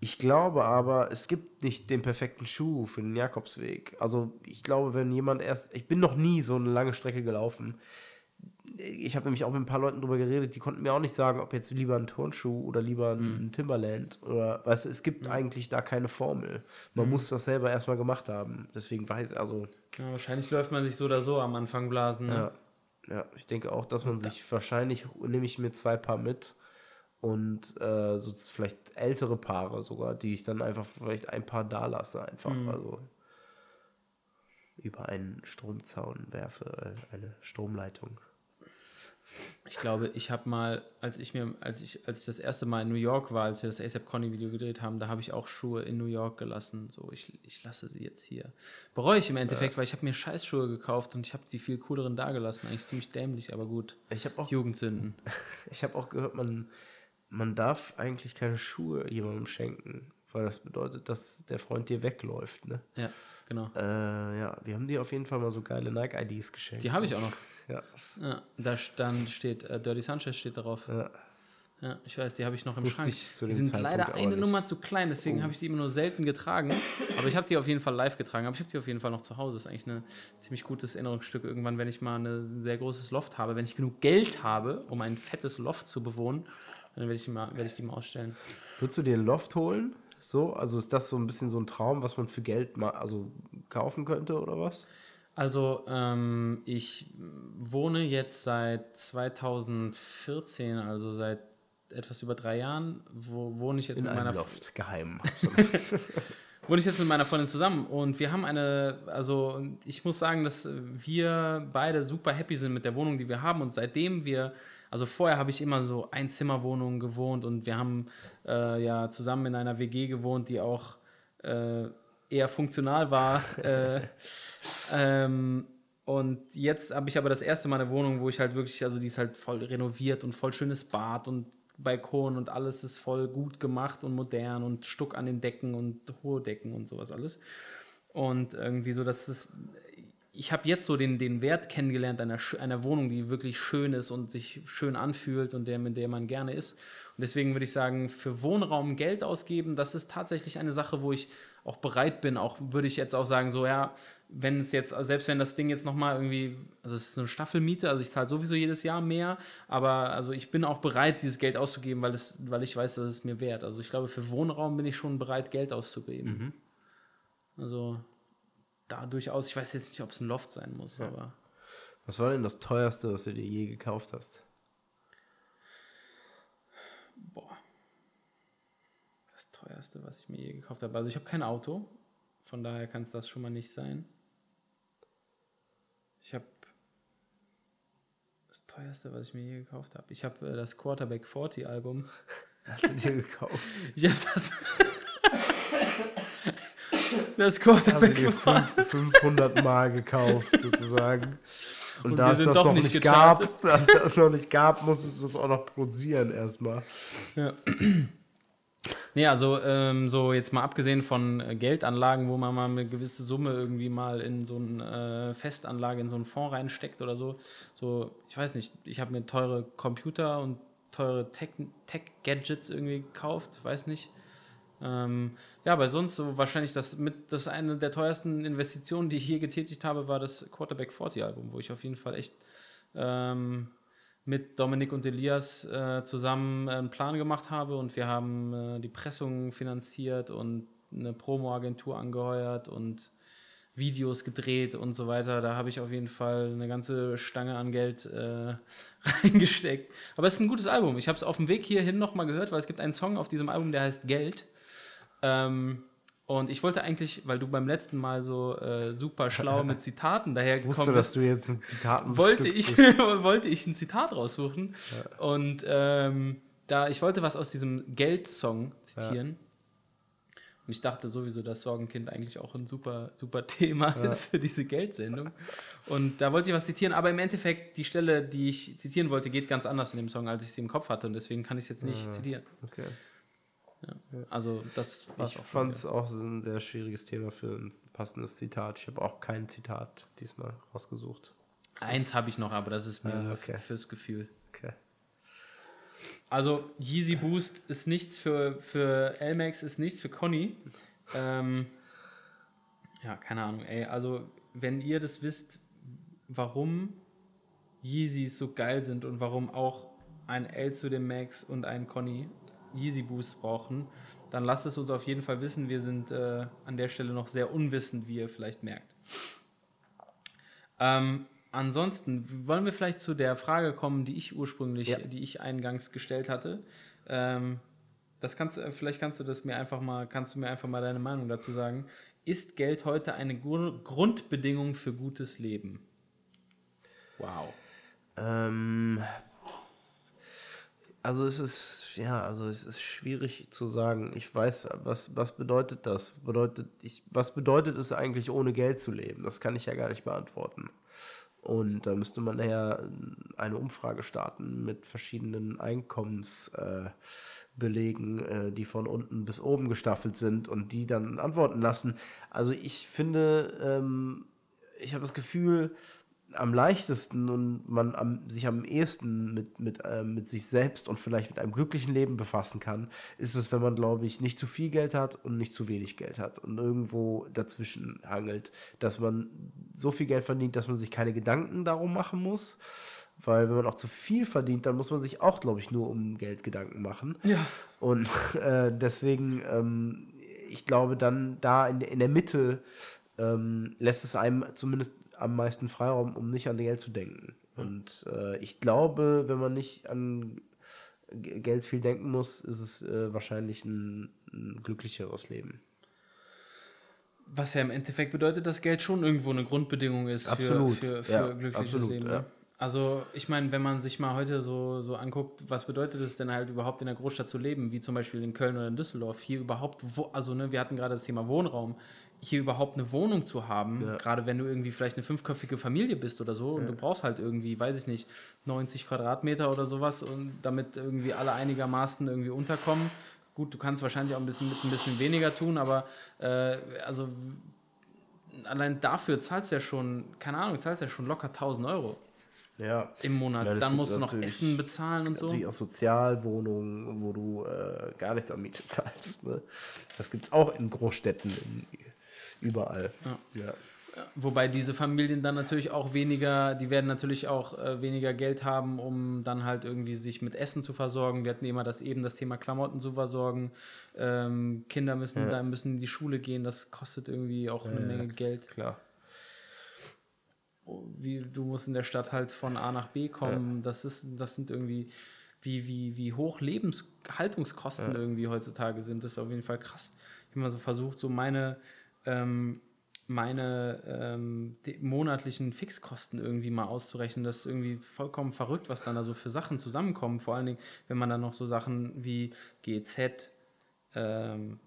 Ich glaube aber, es gibt nicht den perfekten Schuh für den Jakobsweg. Also ich glaube, wenn jemand erst, ich bin noch nie so eine lange Strecke gelaufen. Ich habe nämlich auch mit ein paar Leuten drüber geredet, die konnten mir auch nicht sagen, ob jetzt lieber ein Turnschuh oder lieber ein, ein Timberland oder weißt du, es gibt eigentlich da keine Formel. Man muss das selber erstmal gemacht haben. Deswegen weiß also Ja, wahrscheinlich läuft man sich so oder so am Anfang blasen. Ne? ja, ja, ich denke auch, dass man sich wahrscheinlich nehme ich mir zwei Paar mit und äh, so vielleicht ältere Paare sogar, die ich dann einfach vielleicht ein paar da lasse, einfach also über einen Stromzaun werfe, äh, eine Stromleitung. Ich glaube, ich habe mal, als ich mir, als ich, als ich das erste Mal in New York war, als wir das ASAP Conny Video gedreht haben, da habe ich auch Schuhe in New York gelassen. So, ich, ich lasse sie jetzt hier. Bereue ich im Endeffekt, weil ich habe mir Scheißschuhe gekauft und ich habe die viel cooleren da gelassen. Eigentlich ziemlich dämlich, aber gut. Ich habe auch, Jugendsünden. [laughs] ich habe auch gehört, man, man darf eigentlich keine Schuhe jemandem schenken, weil das bedeutet, dass der Freund dir wegläuft, ne? Ja, genau. Äh, ja, wir haben dir auf jeden Fall mal so geile Nike-IDs geschenkt. Die habe ich auch noch. Ja, Ja, da stand, steht, äh, Dirty Sanchez steht darauf. ja. Ja, ich weiß, die habe ich noch im Wusste Schrank. ich zu die dem sind Zeitpunkt leider eine. Oh. Nummer zu klein, deswegen habe ich die immer nur selten getragen. Aber ich habe die auf jeden Fall live getragen. Aber ich habe die auf jeden Fall noch zu Hause. Das ist eigentlich ein ziemlich gutes Erinnerungsstück. Irgendwann, wenn ich mal eine- ein sehr großes Loft habe, wenn ich genug Geld habe, um ein fettes Loft zu bewohnen, dann werde ich, die mal- werde ich die mal ausstellen. Würdest du dir ein Loft holen? So, also ist das so ein bisschen so ein Traum, was man für Geld mal also kaufen könnte oder was? Also, ähm, ich wohne jetzt seit 2014, also seit etwas über drei Jahren, wo wohne ich jetzt In mit meiner Loft, geheim. [laughs] wohne ich jetzt mit meiner Freundin zusammen und wir haben eine, also ich muss sagen, dass wir beide super happy sind mit der Wohnung, die wir haben und seitdem wir, also vorher habe ich immer so Einzimmerwohnungen gewohnt und wir haben äh, ja zusammen in einer WG gewohnt, die auch äh, eher funktional war. [laughs] äh, ähm, und jetzt habe ich aber das erste Mal eine Wohnung, wo ich halt wirklich, also die ist halt voll renoviert und voll schönes Bad und Balkon und alles ist voll gut gemacht und modern und Stuck an den Decken und hohe Decken und sowas alles. Und irgendwie so, dass es. Ich habe jetzt so den, den Wert kennengelernt einer, einer Wohnung, die wirklich schön ist und sich schön anfühlt und der, mit der man gerne ist. Und deswegen würde ich sagen, für Wohnraum Geld ausgeben, das ist tatsächlich eine Sache, wo ich auch bereit bin. Auch würde ich jetzt auch sagen, so ja, wenn es jetzt, selbst wenn das Ding jetzt nochmal irgendwie, also es ist eine Staffelmiete, also ich zahle sowieso jedes Jahr mehr, aber also ich bin auch bereit, dieses Geld auszugeben, weil, es, weil ich weiß, dass es mir wert. Also ich glaube, für Wohnraum bin ich schon bereit, Geld auszugeben. Also da durchaus, ich weiß jetzt nicht, ob es ein Loft sein muss, aber Was war denn das teuerste, was du dir je gekauft hast? boah. Das teuerste, was ich mir je gekauft habe. Also ich habe kein Auto, von daher kann es das schon mal nicht sein. Ich habe das teuerste, was ich mir je gekauft habe. Ich habe äh, das Quarterback 40 Album. Hast du dir gekauft? [laughs] Ich habe das. [laughs] das Quarterback dir 40. fünf- 500 Mal gekauft, sozusagen. [laughs] Und, Und da es das doch noch nicht nicht, gab, dass das noch nicht gab, musstest du es auch noch produzieren erstmal. Ja. Nee, also ähm, so jetzt mal abgesehen von äh, Geldanlagen, wo man mal eine gewisse Summe irgendwie mal in so eine äh, Festanlage, in so einen Fonds reinsteckt oder so. So, ich weiß nicht, ich habe mir teure Computer und teure Tech- Tech-Gadgets irgendwie gekauft, weiß nicht. Ähm, ja, aber sonst so wahrscheinlich das mit das eine der teuersten Investitionen, die ich je getätigt habe, war das Quarterback 40 Album, wo ich auf jeden Fall echt ähm, mit Dominik und Elias äh, zusammen einen Plan gemacht habe und wir haben äh, die Pressung finanziert und eine Promo-Agentur angeheuert und Videos gedreht und so weiter. Da habe ich auf jeden Fall eine ganze Stange an Geld äh, [laughs] reingesteckt. Aber es ist ein gutes Album. Ich habe es auf dem Weg hierhin nochmal gehört, weil es gibt einen Song auf diesem Album, der heißt Geld. Ähm, und ich wollte eigentlich, weil du beim letzten Mal so äh, super schlau mit Zitaten [laughs] dahergekommen Wusste, bist, dass du jetzt mit Zitaten wollte ich, [laughs] wollte ich ein Zitat raussuchen. Und ähm, da ich wollte was aus diesem Geld-Song zitieren. Und ich dachte sowieso, dass Sorgenkind eigentlich auch ein super, super Thema ist für diese Geldsendung. Und da wollte ich was zitieren, aber im Endeffekt, die Stelle, die ich zitieren wollte, geht ganz anders in dem Song, als ich sie im Kopf hatte. Und deswegen kann ich es jetzt nicht zitieren. Okay. Also, das war Ich fand es auch ein sehr schwieriges Thema für ein passendes Zitat. Ich habe auch kein Zitat diesmal rausgesucht. Eins habe ich noch, aber das ist mehr Ah, okay. fürs Gefühl. Okay. Also Yeezy Boost ist nichts für, für Elmax, ist nichts für Conny. Ähm, ja, keine Ahnung, ey. Also, wenn ihr das wisst, warum Yeezys so geil sind und warum auch ein L zu dem Max und ein Conny Yeezy Boost brauchen, dann lasst es uns auf jeden Fall wissen. Wir sind äh, an der Stelle noch sehr unwissend, wie ihr vielleicht merkt. Ähm, ansonsten wollen wir vielleicht zu der Frage kommen, die ich ursprünglich, Ja. die ich eingangs gestellt hatte. Ähm, das kannst du, vielleicht kannst du das mir einfach mal, kannst du mir einfach mal deine Meinung dazu sagen. Ist Geld heute eine Gru- Grundbedingung für gutes Leben? Wow. Ähm, also es ist, ja, also es ist schwierig zu sagen. Ich weiß, was, was bedeutet das? Bedeutet, ich, was bedeutet es eigentlich, ohne Geld zu leben? Das kann ich ja gar nicht beantworten. Und da müsste man ja eine Umfrage starten mit verschiedenen Einkommensbelegen, äh, äh, die von unten bis oben gestaffelt sind und die dann antworten lassen. Also ich finde, ähm, ich habe das Gefühl, am leichtesten und man am, sich am ehesten mit, mit, äh, mit sich selbst und vielleicht mit einem glücklichen Leben befassen kann, ist es, wenn man, glaube ich, nicht zu viel Geld hat und nicht zu wenig Geld hat und irgendwo dazwischen hangelt, dass man so viel Geld verdient, dass man sich keine Gedanken darum machen muss. Weil wenn man auch zu viel verdient, dann muss man sich auch, glaube ich, nur um Geld Gedanken machen. Ja. Und äh, deswegen, ähm, ich glaube, dann da in, in der Mitte ähm, lässt es einem zumindest am meisten Freiraum, um nicht an Geld zu denken. Und äh, ich glaube, wenn man nicht an Geld viel denken muss, ist es äh, wahrscheinlich ein, ein glücklicheres Leben. Was ja im Endeffekt bedeutet, dass Geld schon irgendwo eine Grundbedingung ist Absolut, für, für, für ja, glückliches absolut, Leben. ja. ne? Also ich meine, wenn man sich mal heute so, so anguckt, was bedeutet es denn halt überhaupt in der Großstadt zu leben, wie zum Beispiel in Köln oder in Düsseldorf, hier überhaupt, wo, also ne, wir hatten gerade das Thema Wohnraum, hier überhaupt eine Wohnung zu haben, gerade wenn du irgendwie vielleicht eine fünfköpfige Familie bist oder so und du brauchst halt irgendwie, weiß ich nicht, 90 Quadratmeter oder sowas und damit irgendwie alle einigermaßen irgendwie unterkommen. Gut, du kannst wahrscheinlich auch ein bisschen mit ein bisschen weniger tun, aber äh, also allein dafür zahlst du ja schon, keine Ahnung, zahlst ja schon locker 1000 Euro Ja. im Monat. Ja, Dann musst du noch Essen bezahlen und so. Natürlich auch Sozialwohnungen, wo du äh, gar nichts an Miete [laughs] zahlst. Ne? Das gibt es auch in Großstädten, in, überall. Ja. Wobei diese Familien dann natürlich auch weniger, die werden natürlich auch äh, weniger Geld haben, um dann halt irgendwie sich mit Essen zu versorgen. Wir hatten immer das eben das Thema Klamotten zu versorgen. Ähm, Kinder müssen da müssen in die Schule gehen, das kostet irgendwie auch eine Menge Geld. Klar. Wie, du musst in der Stadt halt von A nach B kommen. Das ist, das sind irgendwie, wie, wie, wie hoch Lebenshaltungskosten irgendwie heutzutage sind. Das ist auf jeden Fall krass. Ich habe mal so versucht, so meine, ähm, meine ähm, monatlichen Fixkosten irgendwie mal auszurechnen. Das ist irgendwie vollkommen verrückt, was dann da so für Sachen zusammenkommen. Vor allen Dingen, wenn man dann noch so Sachen wie GZ, ähm,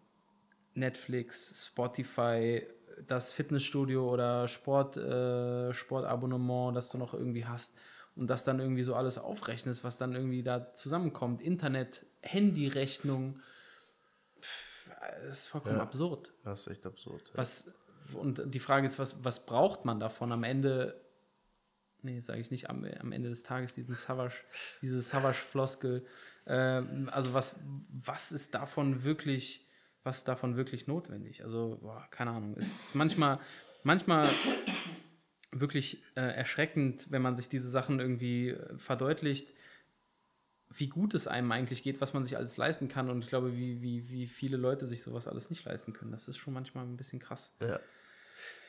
Netflix, Spotify, das Fitnessstudio oder Sport, äh, Sportabonnement, das du noch irgendwie hast und das dann irgendwie so alles aufrechnest, was dann irgendwie da zusammenkommt. Internet, Handyrechnung, das ist vollkommen Ja. absurd. Das ist echt absurd. ja. Was, und die Frage ist, was, was braucht man davon am Ende? Nee, sage ich nicht, am, am Ende des Tages diesen Savage, diese Savage-Floskel. Ähm, also was, was ist davon wirklich, was ist davon wirklich notwendig? Also, boah, keine Ahnung. Es ist manchmal, manchmal wirklich äh, erschreckend, wenn man sich diese Sachen irgendwie äh, verdeutlicht, wie gut es einem eigentlich geht, was man sich alles leisten kann. Und ich glaube, wie, wie, wie viele Leute sich sowas alles nicht leisten können. Das ist schon manchmal ein bisschen krass. Ja.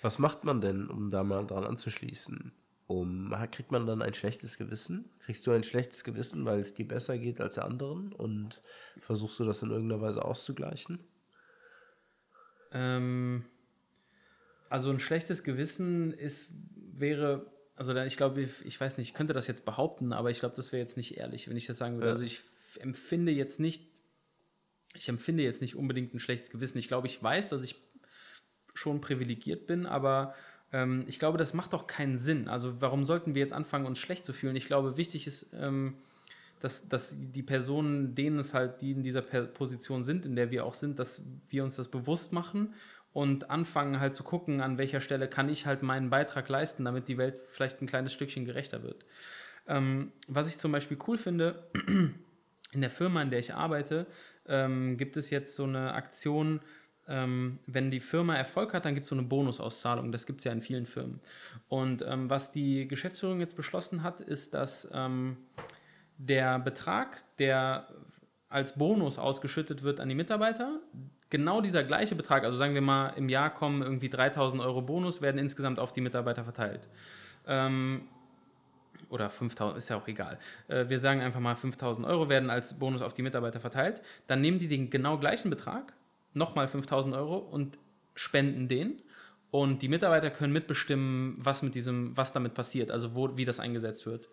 Was macht man denn, um da mal dran anzuschließen? Um, kriegt man dann ein schlechtes Gewissen? Kriegst du ein schlechtes Gewissen, weil es dir besser geht als anderen und versuchst du das in irgendeiner Weise auszugleichen? Ähm, also ein schlechtes Gewissen ist, wäre, also ich glaube, ich, weiß nicht, ich könnte das jetzt behaupten, aber ich glaube, das wäre jetzt nicht ehrlich, wenn ich das sagen würde. Ja. Also ich empfinde jetzt nicht ich empfinde jetzt nicht unbedingt ein schlechtes Gewissen. Ich glaube, ich weiß, dass ich schon privilegiert bin, aber ähm, ich glaube, das macht doch keinen Sinn. Also warum sollten wir jetzt anfangen, uns schlecht zu fühlen? Ich glaube, wichtig ist, ähm, dass, dass die Personen, denen es halt, die in dieser Position sind, in der wir auch sind, dass wir uns das bewusst machen und anfangen halt zu gucken, an welcher Stelle kann ich halt meinen Beitrag leisten, damit die Welt vielleicht ein kleines Stückchen gerechter wird. Ähm, was ich zum Beispiel cool finde, [clears throat] in der Firma, in der ich arbeite, ähm, gibt es jetzt so eine Aktion, ähm, wenn die Firma Erfolg hat, dann gibt es so eine Bonusauszahlung. Das gibt es ja in vielen Firmen. Und ähm, was die Geschäftsführung jetzt beschlossen hat, ist, dass ähm, der Betrag, der als Bonus ausgeschüttet wird an die Mitarbeiter, genau dieser gleiche Betrag, also sagen wir mal, im Jahr kommen irgendwie 3000 Euro Bonus, werden insgesamt auf die Mitarbeiter verteilt. Ähm, oder 5000, ist ja auch egal. Äh, wir sagen einfach mal 5000 Euro werden als Bonus auf die Mitarbeiter verteilt. Dann nehmen die den genau gleichen Betrag, nochmal 5000 Euro und spenden den. Und die Mitarbeiter können mitbestimmen, was mit diesem, was damit passiert, also wo, wie das eingesetzt wird.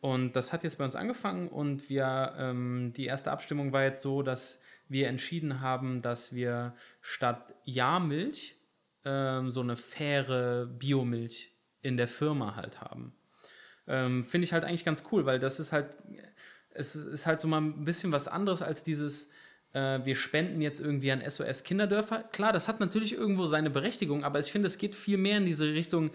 Und das hat jetzt bei uns angefangen und wir, ähm, die erste Abstimmung war jetzt so, dass wir entschieden haben, dass wir statt Ja-Milch ähm, so eine faire Biomilch in der Firma halt haben. Ähm, Finde ich halt eigentlich ganz cool, weil das ist halt, es ist halt so mal ein bisschen was anderes als dieses, äh, wir spenden jetzt irgendwie an SOS Kinderdörfer. Klar, das hat natürlich irgendwo seine Berechtigung, aber ich finde, es geht viel mehr in diese Richtung,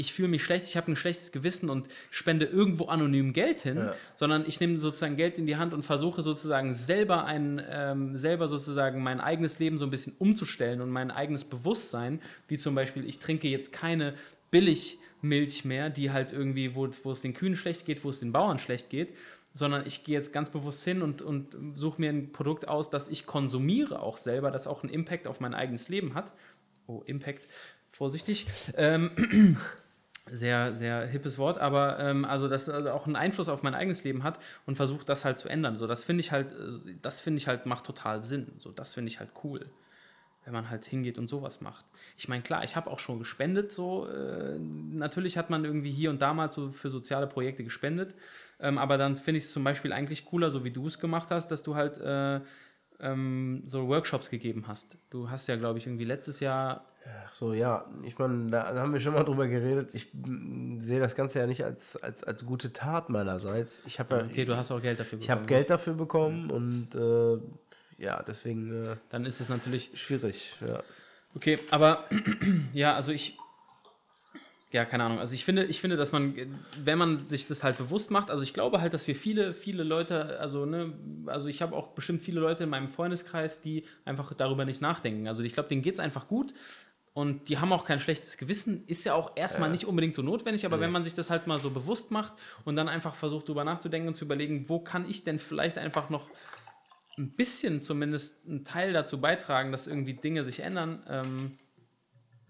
ich fühle mich schlecht, ich habe ein schlechtes Gewissen und spende irgendwo anonym Geld hin, ja. sondern ich nehme sozusagen Geld in die Hand und versuche sozusagen selber ein, ähm, selber sozusagen mein eigenes Leben so ein bisschen umzustellen und mein eigenes Bewusstsein, wie zum Beispiel, ich trinke jetzt keine Billigmilch mehr, die halt irgendwie, wo, wo es den Kühen schlecht geht, wo es den Bauern schlecht geht, sondern ich gehe jetzt ganz bewusst hin und, und suche mir ein Produkt aus, das ich konsumiere auch selber, das auch einen Impact auf mein eigenes Leben hat. Oh, Impact, vorsichtig. Ähm, [clears throat] sehr, sehr hippes Wort, aber ähm, also das also auch einen Einfluss auf mein eigenes Leben hat und versucht das halt zu ändern. So, das finde ich halt, äh, das finde ich halt macht total Sinn. So, das finde ich halt cool, wenn man halt hingeht und sowas macht. Ich meine, klar, ich habe auch schon gespendet. So, äh, natürlich hat man irgendwie hier und da mal so für soziale Projekte gespendet, ähm, aber dann finde ich es zum Beispiel eigentlich cooler, so wie du es gemacht hast, dass du halt äh, ähm, so Workshops gegeben hast. Du hast ja, glaube ich, irgendwie letztes Jahr Ach so, ja. Ich meine, da haben wir schon mal drüber geredet. Ich sehe das Ganze ja nicht als, als, als gute Tat meinerseits. Ich habe ja, okay, du hast auch Geld dafür bekommen. Ich habe Geld dafür bekommen und äh, ja, deswegen. Äh, Dann ist es natürlich schwierig, ja. Okay, aber [clears throat] ja, also ich. Ja, keine Ahnung. Also ich finde, ich finde, dass man, wenn man sich das halt bewusst macht, also ich glaube halt, dass wir viele, viele Leute, also ne, also ich habe auch bestimmt viele Leute in meinem Freundeskreis, die einfach darüber nicht nachdenken. Also ich glaube, denen geht es einfach gut, und die haben auch kein schlechtes Gewissen. Ist ja auch erstmal ja. nicht unbedingt so notwendig, aber nee. wenn man sich das halt mal so bewusst macht und dann einfach versucht, darüber nachzudenken und zu überlegen, wo kann ich denn vielleicht einfach noch ein bisschen zumindest einen Teil dazu beitragen, dass irgendwie Dinge sich ändern, ähm,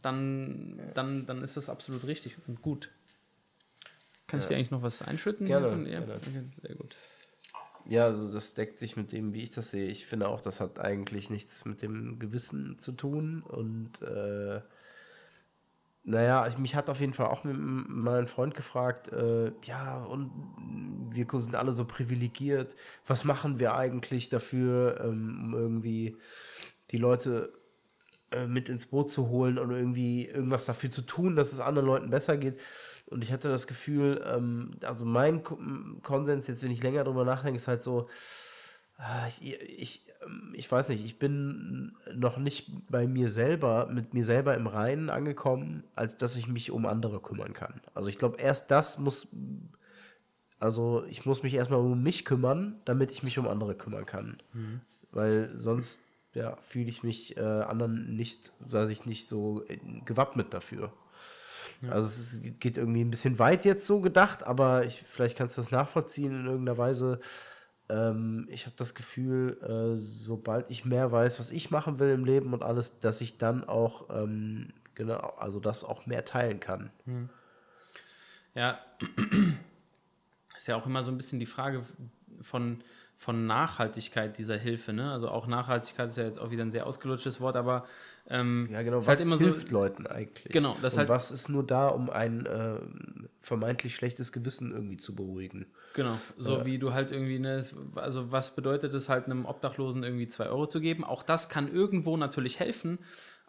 dann, dann, dann ist das absolut richtig und gut. Kann ja. ich dir eigentlich noch was einschütten? Gerne, ja, gerne. Sehr gut. Ja, also das deckt sich mit dem, wie ich das sehe. Ich finde auch, das hat eigentlich nichts mit dem Gewissen zu tun. Und äh, naja, ich, mich hat auf jeden Fall auch mal ein Freund gefragt, äh, ja, und wir sind alle so privilegiert. Was machen wir eigentlich dafür, ähm, um irgendwie die Leute äh, mit ins Boot zu holen und irgendwie irgendwas dafür zu tun, dass es anderen Leuten besser geht? Und ich hatte das Gefühl, ähm, also mein Konsens, jetzt wenn ich länger drüber nachdenke, ist halt so, äh, ich, ich, ähm, ich weiß nicht, ich bin noch nicht bei mir selber, mit mir selber im Reinen angekommen, als dass ich mich um andere kümmern kann. Also ich glaube, erst das muss, also ich muss mich erstmal um mich kümmern, damit ich mich um andere kümmern kann. Mhm. Weil sonst ja, fühle ich mich äh, anderen nicht, weiß ich nicht, so äh, gewappnet dafür. Ja. Also es geht irgendwie ein bisschen weit jetzt so gedacht, aber ich, vielleicht kannst du das nachvollziehen in irgendeiner Weise. Ähm, ich habe das Gefühl, äh, sobald ich mehr weiß, was ich machen will im Leben und alles, dass ich dann auch ähm, genau, also das auch mehr teilen kann. Hm. Ja, [clears throat] ist ja auch immer so ein bisschen die Frage, von, von Nachhaltigkeit dieser Hilfe. Ne? Also auch Nachhaltigkeit ist ja jetzt auch wieder ein sehr ausgelutschtes Wort, aber ähm, Ja, genau. ist Was halt immer hilft so. Leuten eigentlich? Genau, das Und halt- was ist nur da, um ein äh, vermeintlich schlechtes Gewissen irgendwie zu beruhigen? Genau, so wie du halt irgendwie, ne, also was bedeutet es halt einem Obdachlosen irgendwie zwei Euro zu geben? Auch das kann irgendwo natürlich helfen,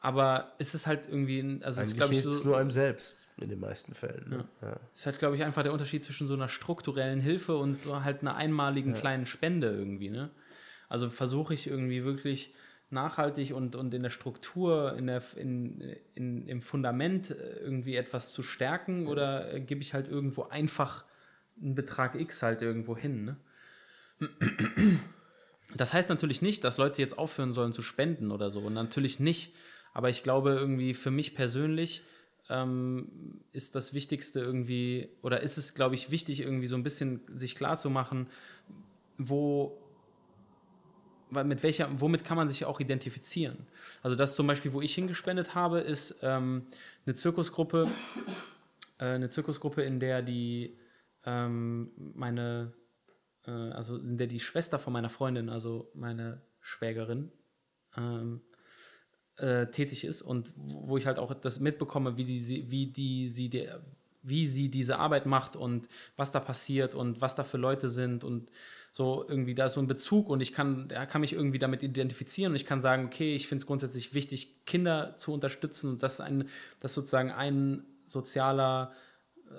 aber es ist halt irgendwie, also es ist, Eigentlich glaube ich, es so, nur einem selbst in den meisten Fällen. Ne? Ja. ist halt, glaube ich, einfach der Unterschied zwischen so einer strukturellen Hilfe und so halt einer einmaligen kleinen Spende irgendwie, ne? Also versuche ich irgendwie wirklich nachhaltig und, und in der Struktur, in der, in, in, im Fundament äh, irgendwie etwas zu stärken oder äh, gebe ich halt irgendwo einfach einen Betrag X halt irgendwo hin, ne? Das heißt natürlich nicht, dass Leute jetzt aufhören sollen zu spenden oder so. Natürlich nicht. Aber ich glaube irgendwie für mich persönlich ähm, ist das Wichtigste irgendwie, oder ist es, glaube ich, wichtig, irgendwie so ein bisschen sich klar zu machen, wo, mit welcher, womit kann man sich auch identifizieren? Also das zum Beispiel, wo ich hingespendet habe, ist ähm, eine Zirkusgruppe, äh, eine Zirkusgruppe, in der die ähm, meine, äh, also in der die Schwester von meiner Freundin, also meine Schwägerin, ähm, äh, tätig ist und wo ich halt auch das mitbekomme, wie die, sie- wie die sie der, wie sie diese Arbeit macht und was da passiert und was da für Leute sind und so irgendwie da ist so ein Bezug und ich kann, er kann mich irgendwie damit identifizieren und ich kann sagen, okay, ich finde es grundsätzlich wichtig, Kinder zu unterstützen und das ist ein, das sozusagen ein sozialer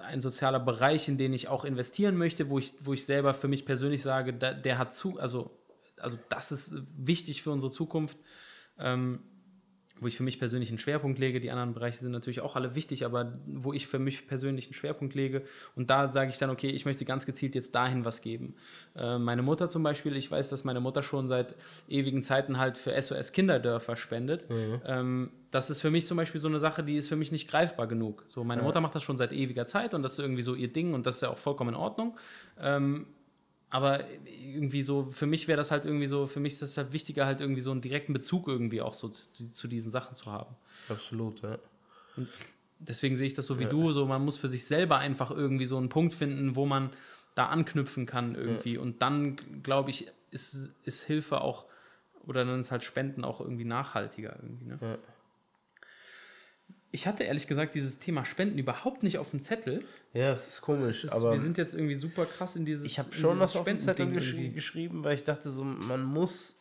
ein sozialer Bereich, in den ich auch investieren möchte, wo ich, wo ich selber für mich persönlich sage, da, der hat zu, also, also das ist wichtig für unsere Zukunft. Ähm, wo ich für mich persönlich einen Schwerpunkt lege. Die anderen Bereiche sind natürlich auch alle wichtig, aber wo ich für mich persönlich einen Schwerpunkt lege. Und da sage ich dann, okay, ich möchte ganz gezielt jetzt dahin was geben. Äh, meine Mutter zum Beispiel, ich weiß, dass meine Mutter schon seit ewigen Zeiten halt für SOS Kinderdörfer spendet. Ähm, das ist für mich zum Beispiel so eine Sache, die ist für mich nicht greifbar genug. So, meine Mutter macht das schon seit ewiger Zeit und das ist irgendwie so ihr Ding und das ist ja auch vollkommen in Ordnung. Ähm, aber irgendwie so, für mich wäre das halt irgendwie so, für mich ist das halt wichtiger, halt irgendwie so einen direkten Bezug irgendwie auch so zu, zu diesen Sachen zu haben. Absolut, ja. Deswegen sehe ich das so wie du, so man muss für sich selber einfach irgendwie so einen Punkt finden, wo man da anknüpfen kann irgendwie. Und dann, glaube ich, ist, ist Hilfe auch, oder dann ist halt Spenden auch irgendwie nachhaltiger irgendwie. Ne? Ja. Ich hatte ehrlich gesagt dieses Thema Spenden überhaupt nicht auf dem Zettel. Ja, es ist komisch, ist, aber wir sind jetzt irgendwie super krass in dieses ich habe schon was auf dem Zettel geschri irgendwie. geschrieben, weil ich dachte so, man muss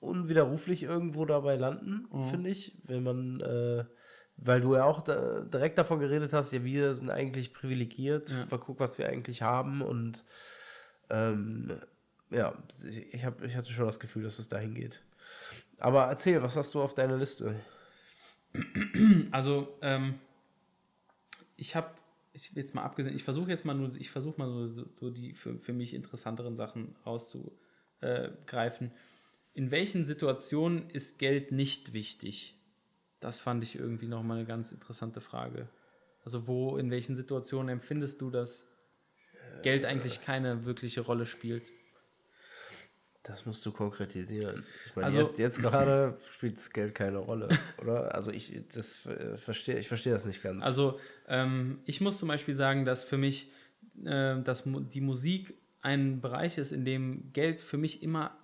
unwiderruflich irgendwo dabei landen, Mhm. finde ich, wenn man, äh, weil du ja auch da, direkt davon geredet hast, ja, wir sind eigentlich privilegiert, Ja. mal guck, was wir eigentlich haben und ähm, ja, ich, hab, ich hatte schon das Gefühl, dass es dahin geht. Aber erzähl, was hast du auf deiner Liste? Also, ähm, ich habe, ich jetzt mal abgesehen, ich versuche jetzt mal nur, ich versuche mal so, so, die für, für mich interessanteren Sachen rauszugreifen. In welchen Situationen ist Geld nicht wichtig? Das fand ich irgendwie nochmal eine ganz interessante Frage. Also, wo, in welchen Situationen empfindest du, dass Geld eigentlich keine wirkliche Rolle spielt? Das musst du konkretisieren. Ich meine, Also- jetzt, jetzt gerade spielt das Geld keine Rolle, [laughs] oder? Also ich das äh, verstehe, ich verstehe das nicht ganz. Also ähm, ich muss zum Beispiel sagen, dass für mich äh, dass die Musik ein Bereich ist, in dem Geld für mich immer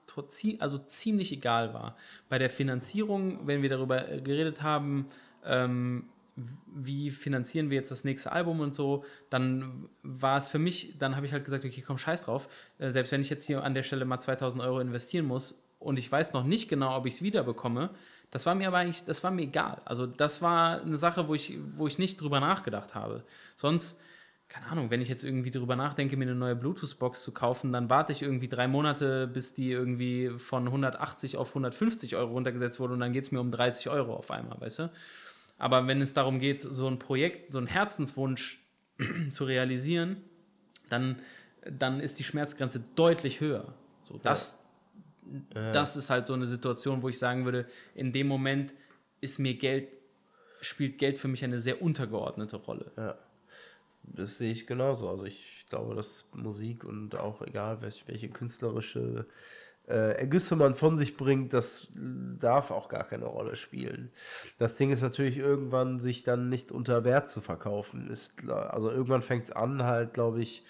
also ziemlich egal war. Bei der Finanzierung, wenn wir darüber äh, geredet haben, ähm, wie finanzieren wir jetzt das nächste Album und so, dann war es für mich, dann habe ich halt gesagt, okay, komm, scheiß drauf. Äh, selbst wenn ich jetzt hier an der Stelle mal 2000 Euro investieren muss und ich weiß noch nicht genau, ob ich es wiederbekomme, das war mir aber eigentlich, das war mir egal. Also das war eine Sache, wo ich, wo ich nicht drüber nachgedacht habe. Sonst, keine Ahnung, wenn ich jetzt irgendwie drüber nachdenke, mir eine neue Bluetooth-Box zu kaufen, dann warte ich irgendwie drei Monate, bis die irgendwie von 180 auf 150 Euro runtergesetzt wurde und dann geht es mir um 30 Euro auf einmal, weißt du? Aber wenn es darum geht, so ein Projekt, so einen Herzenswunsch [clears throat] zu realisieren, dann, dann ist die Schmerzgrenze deutlich höher. So, das, das ist halt so eine Situation, wo ich sagen würde, in dem Moment ist mir Geld, spielt Geld für mich eine sehr untergeordnete Rolle. ja, das sehe ich genauso. Also ich glaube, dass Musik und auch egal, welche, welche künstlerische äh, Ergüsse man von sich bringt, das darf auch gar keine Rolle spielen. Das Ding ist natürlich irgendwann, sich dann nicht unter Wert zu verkaufen. Ist, also irgendwann fängt es an, halt, glaube ich,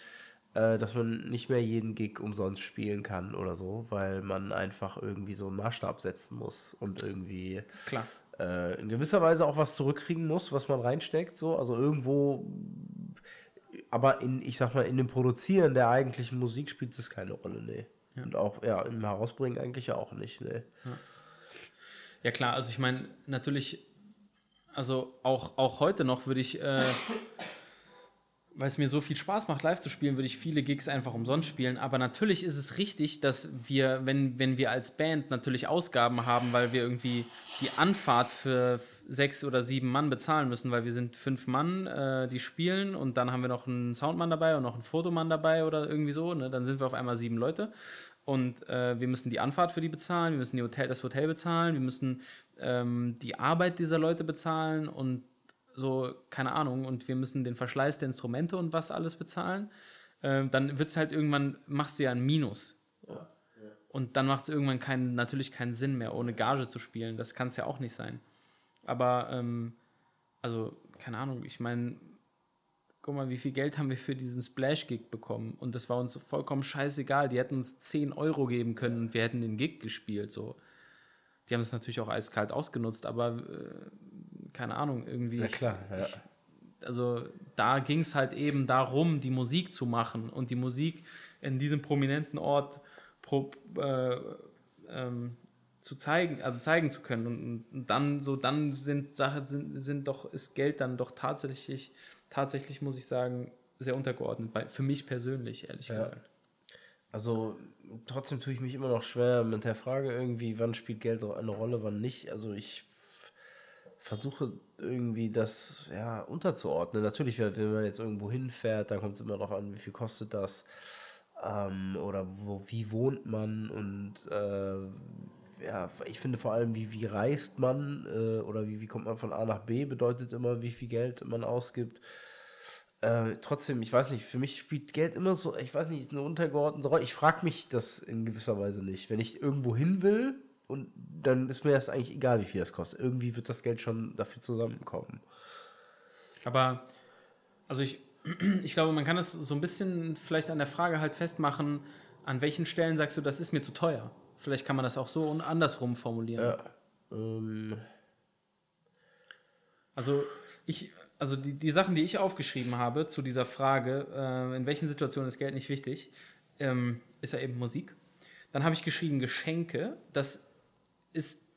äh, dass man nicht mehr jeden Gig umsonst spielen kann oder so, weil man einfach irgendwie so einen Maßstab setzen muss und irgendwie Klar. äh, in gewisser Weise auch was zurückkriegen muss, was man reinsteckt, so, also irgendwo, aber in, ich sag mal, in dem Produzieren der eigentlichen Musik spielt es keine Rolle, nee. Und auch, ja, im Herausbringen eigentlich auch nicht, nee. Ja klar, also ich meine, natürlich, also auch, auch heute noch würde ich, äh, weil es mir so viel Spaß macht, live zu spielen, würde ich viele Gigs einfach umsonst spielen. Aber natürlich ist es richtig, dass wir, wenn, wenn wir als Band natürlich Ausgaben haben, weil wir irgendwie die Anfahrt für sechs oder sieben Mann bezahlen müssen, weil wir sind fünf Mann, äh, die spielen und dann haben wir noch einen Soundmann dabei und noch einen Fotomann dabei oder irgendwie so, ne? dann sind wir auf einmal sieben Leute. Und äh, wir müssen die Anfahrt für die bezahlen, wir müssen die Hotel, das Hotel bezahlen, wir müssen ähm, die Arbeit dieser Leute bezahlen und so, keine Ahnung, und wir müssen den Verschleiß der Instrumente und was alles bezahlen. Ähm, dann wird es halt irgendwann, machst du ja ein Minus. Und dann macht es irgendwann keinen, natürlich keinen Sinn mehr, ohne Gage zu spielen. Das kann es ja auch nicht sein. Aber, ähm, also, keine Ahnung, ich meine, guck mal, wie viel Geld haben wir für diesen Splash-Gig bekommen? Und das war uns vollkommen scheißegal. Die hätten uns 10 Euro geben können und wir hätten den Gig gespielt. So. Die haben es natürlich auch eiskalt ausgenutzt, aber äh, keine Ahnung, irgendwie. Ja, klar, ja. Ich, also da ging es halt eben darum, die Musik zu machen und die Musik in diesem prominenten Ort pro, äh, ähm, zu zeigen, also zeigen zu können. Und, und dann so, dann sind Sachen, sind, sind doch, ist Geld dann doch tatsächlich, tatsächlich muss ich sagen, sehr untergeordnet, bei, für mich persönlich, ehrlich gesagt. Also trotzdem tue ich mich immer noch schwer mit der Frage irgendwie, wann spielt Geld eine Rolle, wann nicht. Also ich versuche irgendwie das ja unterzuordnen. Natürlich, wenn man jetzt irgendwo hinfährt, dann kommt es immer darauf an, wie viel kostet das ähm, oder wo, wie wohnt man und äh, ja, ich finde vor allem, wie, wie reist man äh, oder wie, wie kommt man von A nach B, bedeutet immer, wie viel Geld man ausgibt. Äh, trotzdem, ich weiß nicht, für mich spielt Geld immer so, ich weiß nicht, eine untergeordnete Rolle. Ich frage mich das in gewisser Weise nicht. Wenn ich irgendwo hin will, und dann ist mir das eigentlich egal, wie viel das kostet. Irgendwie wird das Geld schon dafür zusammenkommen. Aber, also ich, [clears throat] ich glaube, man kann es so ein bisschen vielleicht an der Frage halt festmachen, an welchen Stellen sagst du, das ist mir zu teuer. Vielleicht kann man das auch so und andersrum formulieren. Ja. Ähm, Also ich, also die, die Sachen, die ich aufgeschrieben habe zu dieser Frage, äh, in welchen Situationen ist Geld nicht wichtig, ähm, ist ja eben Musik. Dann habe ich geschrieben Geschenke. Das ist,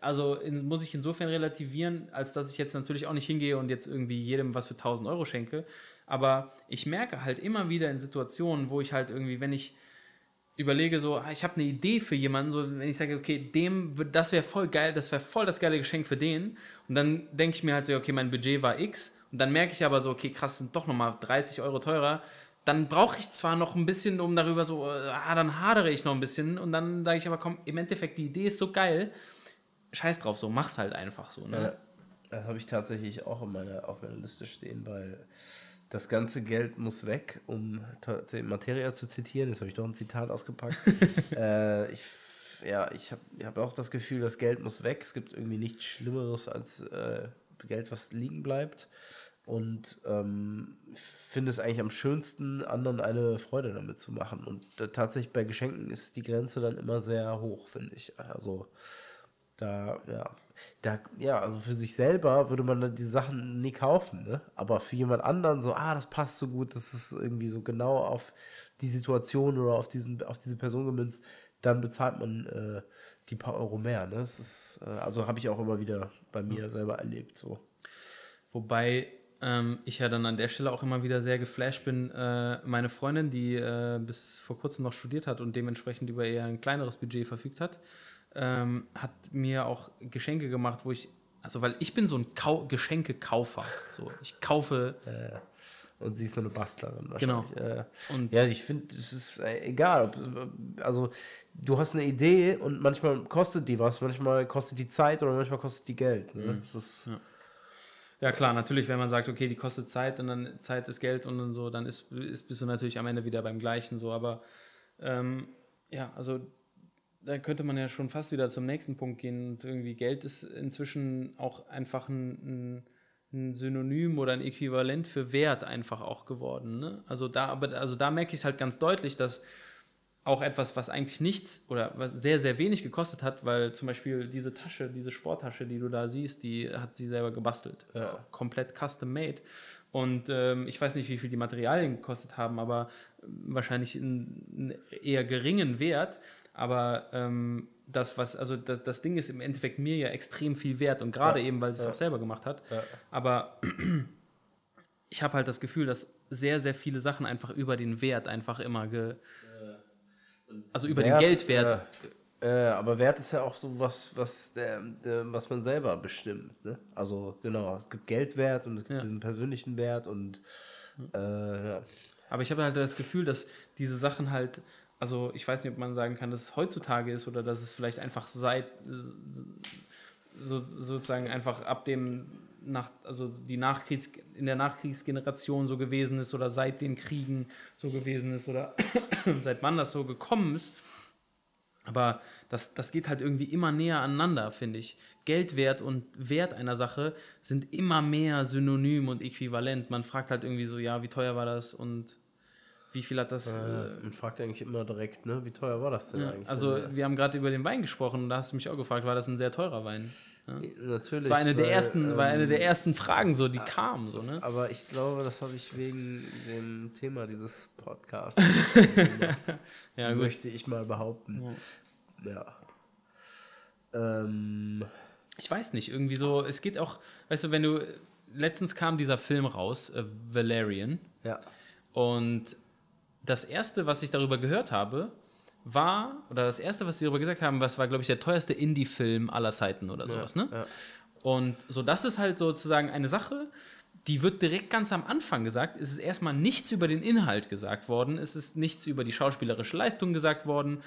also in, muss ich insofern relativieren, als dass ich jetzt natürlich auch nicht hingehe und jetzt irgendwie jedem was für 1000 Euro schenke. Aber ich merke halt immer wieder in Situationen, wo ich halt irgendwie, wenn ich überlege so, ah, ich habe eine Idee für jemanden, so wenn ich sage, okay, dem das wäre voll geil, das wäre voll das geile Geschenk für den. Und dann denke ich mir halt so, okay, mein Budget war X. Und dann merke ich aber so, okay, krass, sind doch nochmal 30 Euro teurer, dann brauche ich zwar noch ein bisschen, um darüber so, äh, ah, dann hadere ich noch ein bisschen und dann sage ich aber, komm, im Endeffekt, die Idee ist so geil, scheiß drauf, so, mach's halt einfach so, ne? Ja, das habe ich tatsächlich auch in meiner, auf meiner Liste stehen, weil das ganze Geld muss weg, um tatsächlich Materia zu zitieren. Jetzt habe ich doch ein Zitat ausgepackt. [laughs] äh, ich, ja, ich habe hab auch das Gefühl, das Geld muss weg. Es gibt irgendwie nichts Schlimmeres als äh, Geld, was liegen bleibt. Und ähm, finde es eigentlich am schönsten, anderen eine Freude damit zu machen. Und äh, tatsächlich bei Geschenken ist die Grenze dann immer sehr hoch, finde ich. Also da, ja, da, ja, also für sich selber würde man dann die Sachen nie kaufen, ne? Aber für jemand anderen so, ah, das passt so gut, das ist irgendwie so genau auf die Situation oder auf diesen, auf diese Person gemünzt, dann bezahlt man äh, die paar Euro mehr, ne? Das ist, äh, also habe ich auch immer wieder bei mir selber erlebt, so. Wobei ähm, ich ja dann an der Stelle auch immer wieder sehr geflasht bin. Äh, meine Freundin, die äh, bis vor kurzem noch studiert hat und dementsprechend über eher ein kleineres Budget verfügt hat, ähm, hat mir auch Geschenke gemacht, wo ich, also weil ich bin so ein Kau Geschenkekaufer. So, ich kaufe Und sie ist so eine Bastlerin Genau. wahrscheinlich. Äh, Und- ja, ich finde, es ist äh, egal. Also, du hast eine Idee und manchmal kostet die was, manchmal kostet die Zeit oder manchmal kostet die Geld. Ne? Mhm. Das ist, Ja, klar, natürlich, wenn man sagt, okay, die kostet Zeit und dann Zeit ist Geld und dann so, dann ist, ist bist du natürlich am Ende wieder beim Gleichen so. Aber ähm, ja, also da könnte man ja schon fast wieder zum nächsten Punkt gehen. Und irgendwie Geld ist inzwischen auch einfach ein, ein, ein Synonym oder ein Äquivalent für Wert einfach auch geworden. Ne? Also da, aber also da merke ich es halt ganz deutlich, dass auch etwas, was eigentlich nichts oder was sehr, sehr wenig gekostet hat, weil zum Beispiel diese Tasche, diese Sporttasche, die du da siehst, die hat sie selber gebastelt. Komplett custom made. Und ähm, ich weiß nicht, wie viel die Materialien gekostet haben, aber ähm, wahrscheinlich einen, eher geringen Wert. Aber ähm, das, was, also das, das Ding ist im Endeffekt mir ja extrem viel wert und gerade eben, weil sie es auch selber gemacht hat. Aber [clears throat] ich habe halt das Gefühl, dass sehr, sehr viele Sachen einfach über den Wert einfach immer ge. Also über den Wert, Geldwert. Äh, äh, aber Wert ist ja auch so was, was, der, der, was man selber bestimmt. Ne? Also genau, es gibt Geldwert und es gibt Ja. diesen persönlichen Wert und äh, ja. Aber ich habe halt das Gefühl, dass diese Sachen halt, also ich weiß nicht, ob man sagen kann, dass es heutzutage ist oder dass es vielleicht einfach seit so, sozusagen einfach ab dem nach, also die Nachkriegs in der Nachkriegsgeneration so gewesen ist oder seit den Kriegen so gewesen ist oder [coughs] seit wann das so gekommen ist. Aber das, das geht halt irgendwie immer näher aneinander, finde ich. Geldwert und Wert einer Sache sind immer mehr synonym und äquivalent. Man fragt halt irgendwie so, ja, wie teuer war das und wie viel hat das. Äh, Äh, man fragt eigentlich immer direkt, ne? Wie teuer war das denn ja, eigentlich? also, Ja, wir haben gerade über den Wein gesprochen und da hast du mich auch gefragt, war das ein sehr teurer Wein? Ja. natürlich. Das war eine der weil, ersten, war eine ähm, der ersten Fragen, so die kamen, so, ne? Aber ich glaube, das habe ich wegen dem Thema dieses Podcasts. [laughs] Ja, möchte ich mal behaupten. Ja. Ähm, Ich weiß nicht, irgendwie so, es geht auch, weißt du, wenn du, letztens kam dieser Film raus, äh, Valerian, ja. und das erste, was ich darüber gehört habe, war, oder das erste, was sie darüber gesagt haben, was war, glaube ich, der teuerste Indie-Film aller Zeiten oder sowas, ne? ja. Und so, das ist halt sozusagen eine Sache, die wird direkt ganz am Anfang gesagt. Es ist erstmal nichts über den Inhalt gesagt worden, es ist nichts über die schauspielerische Leistung gesagt worden,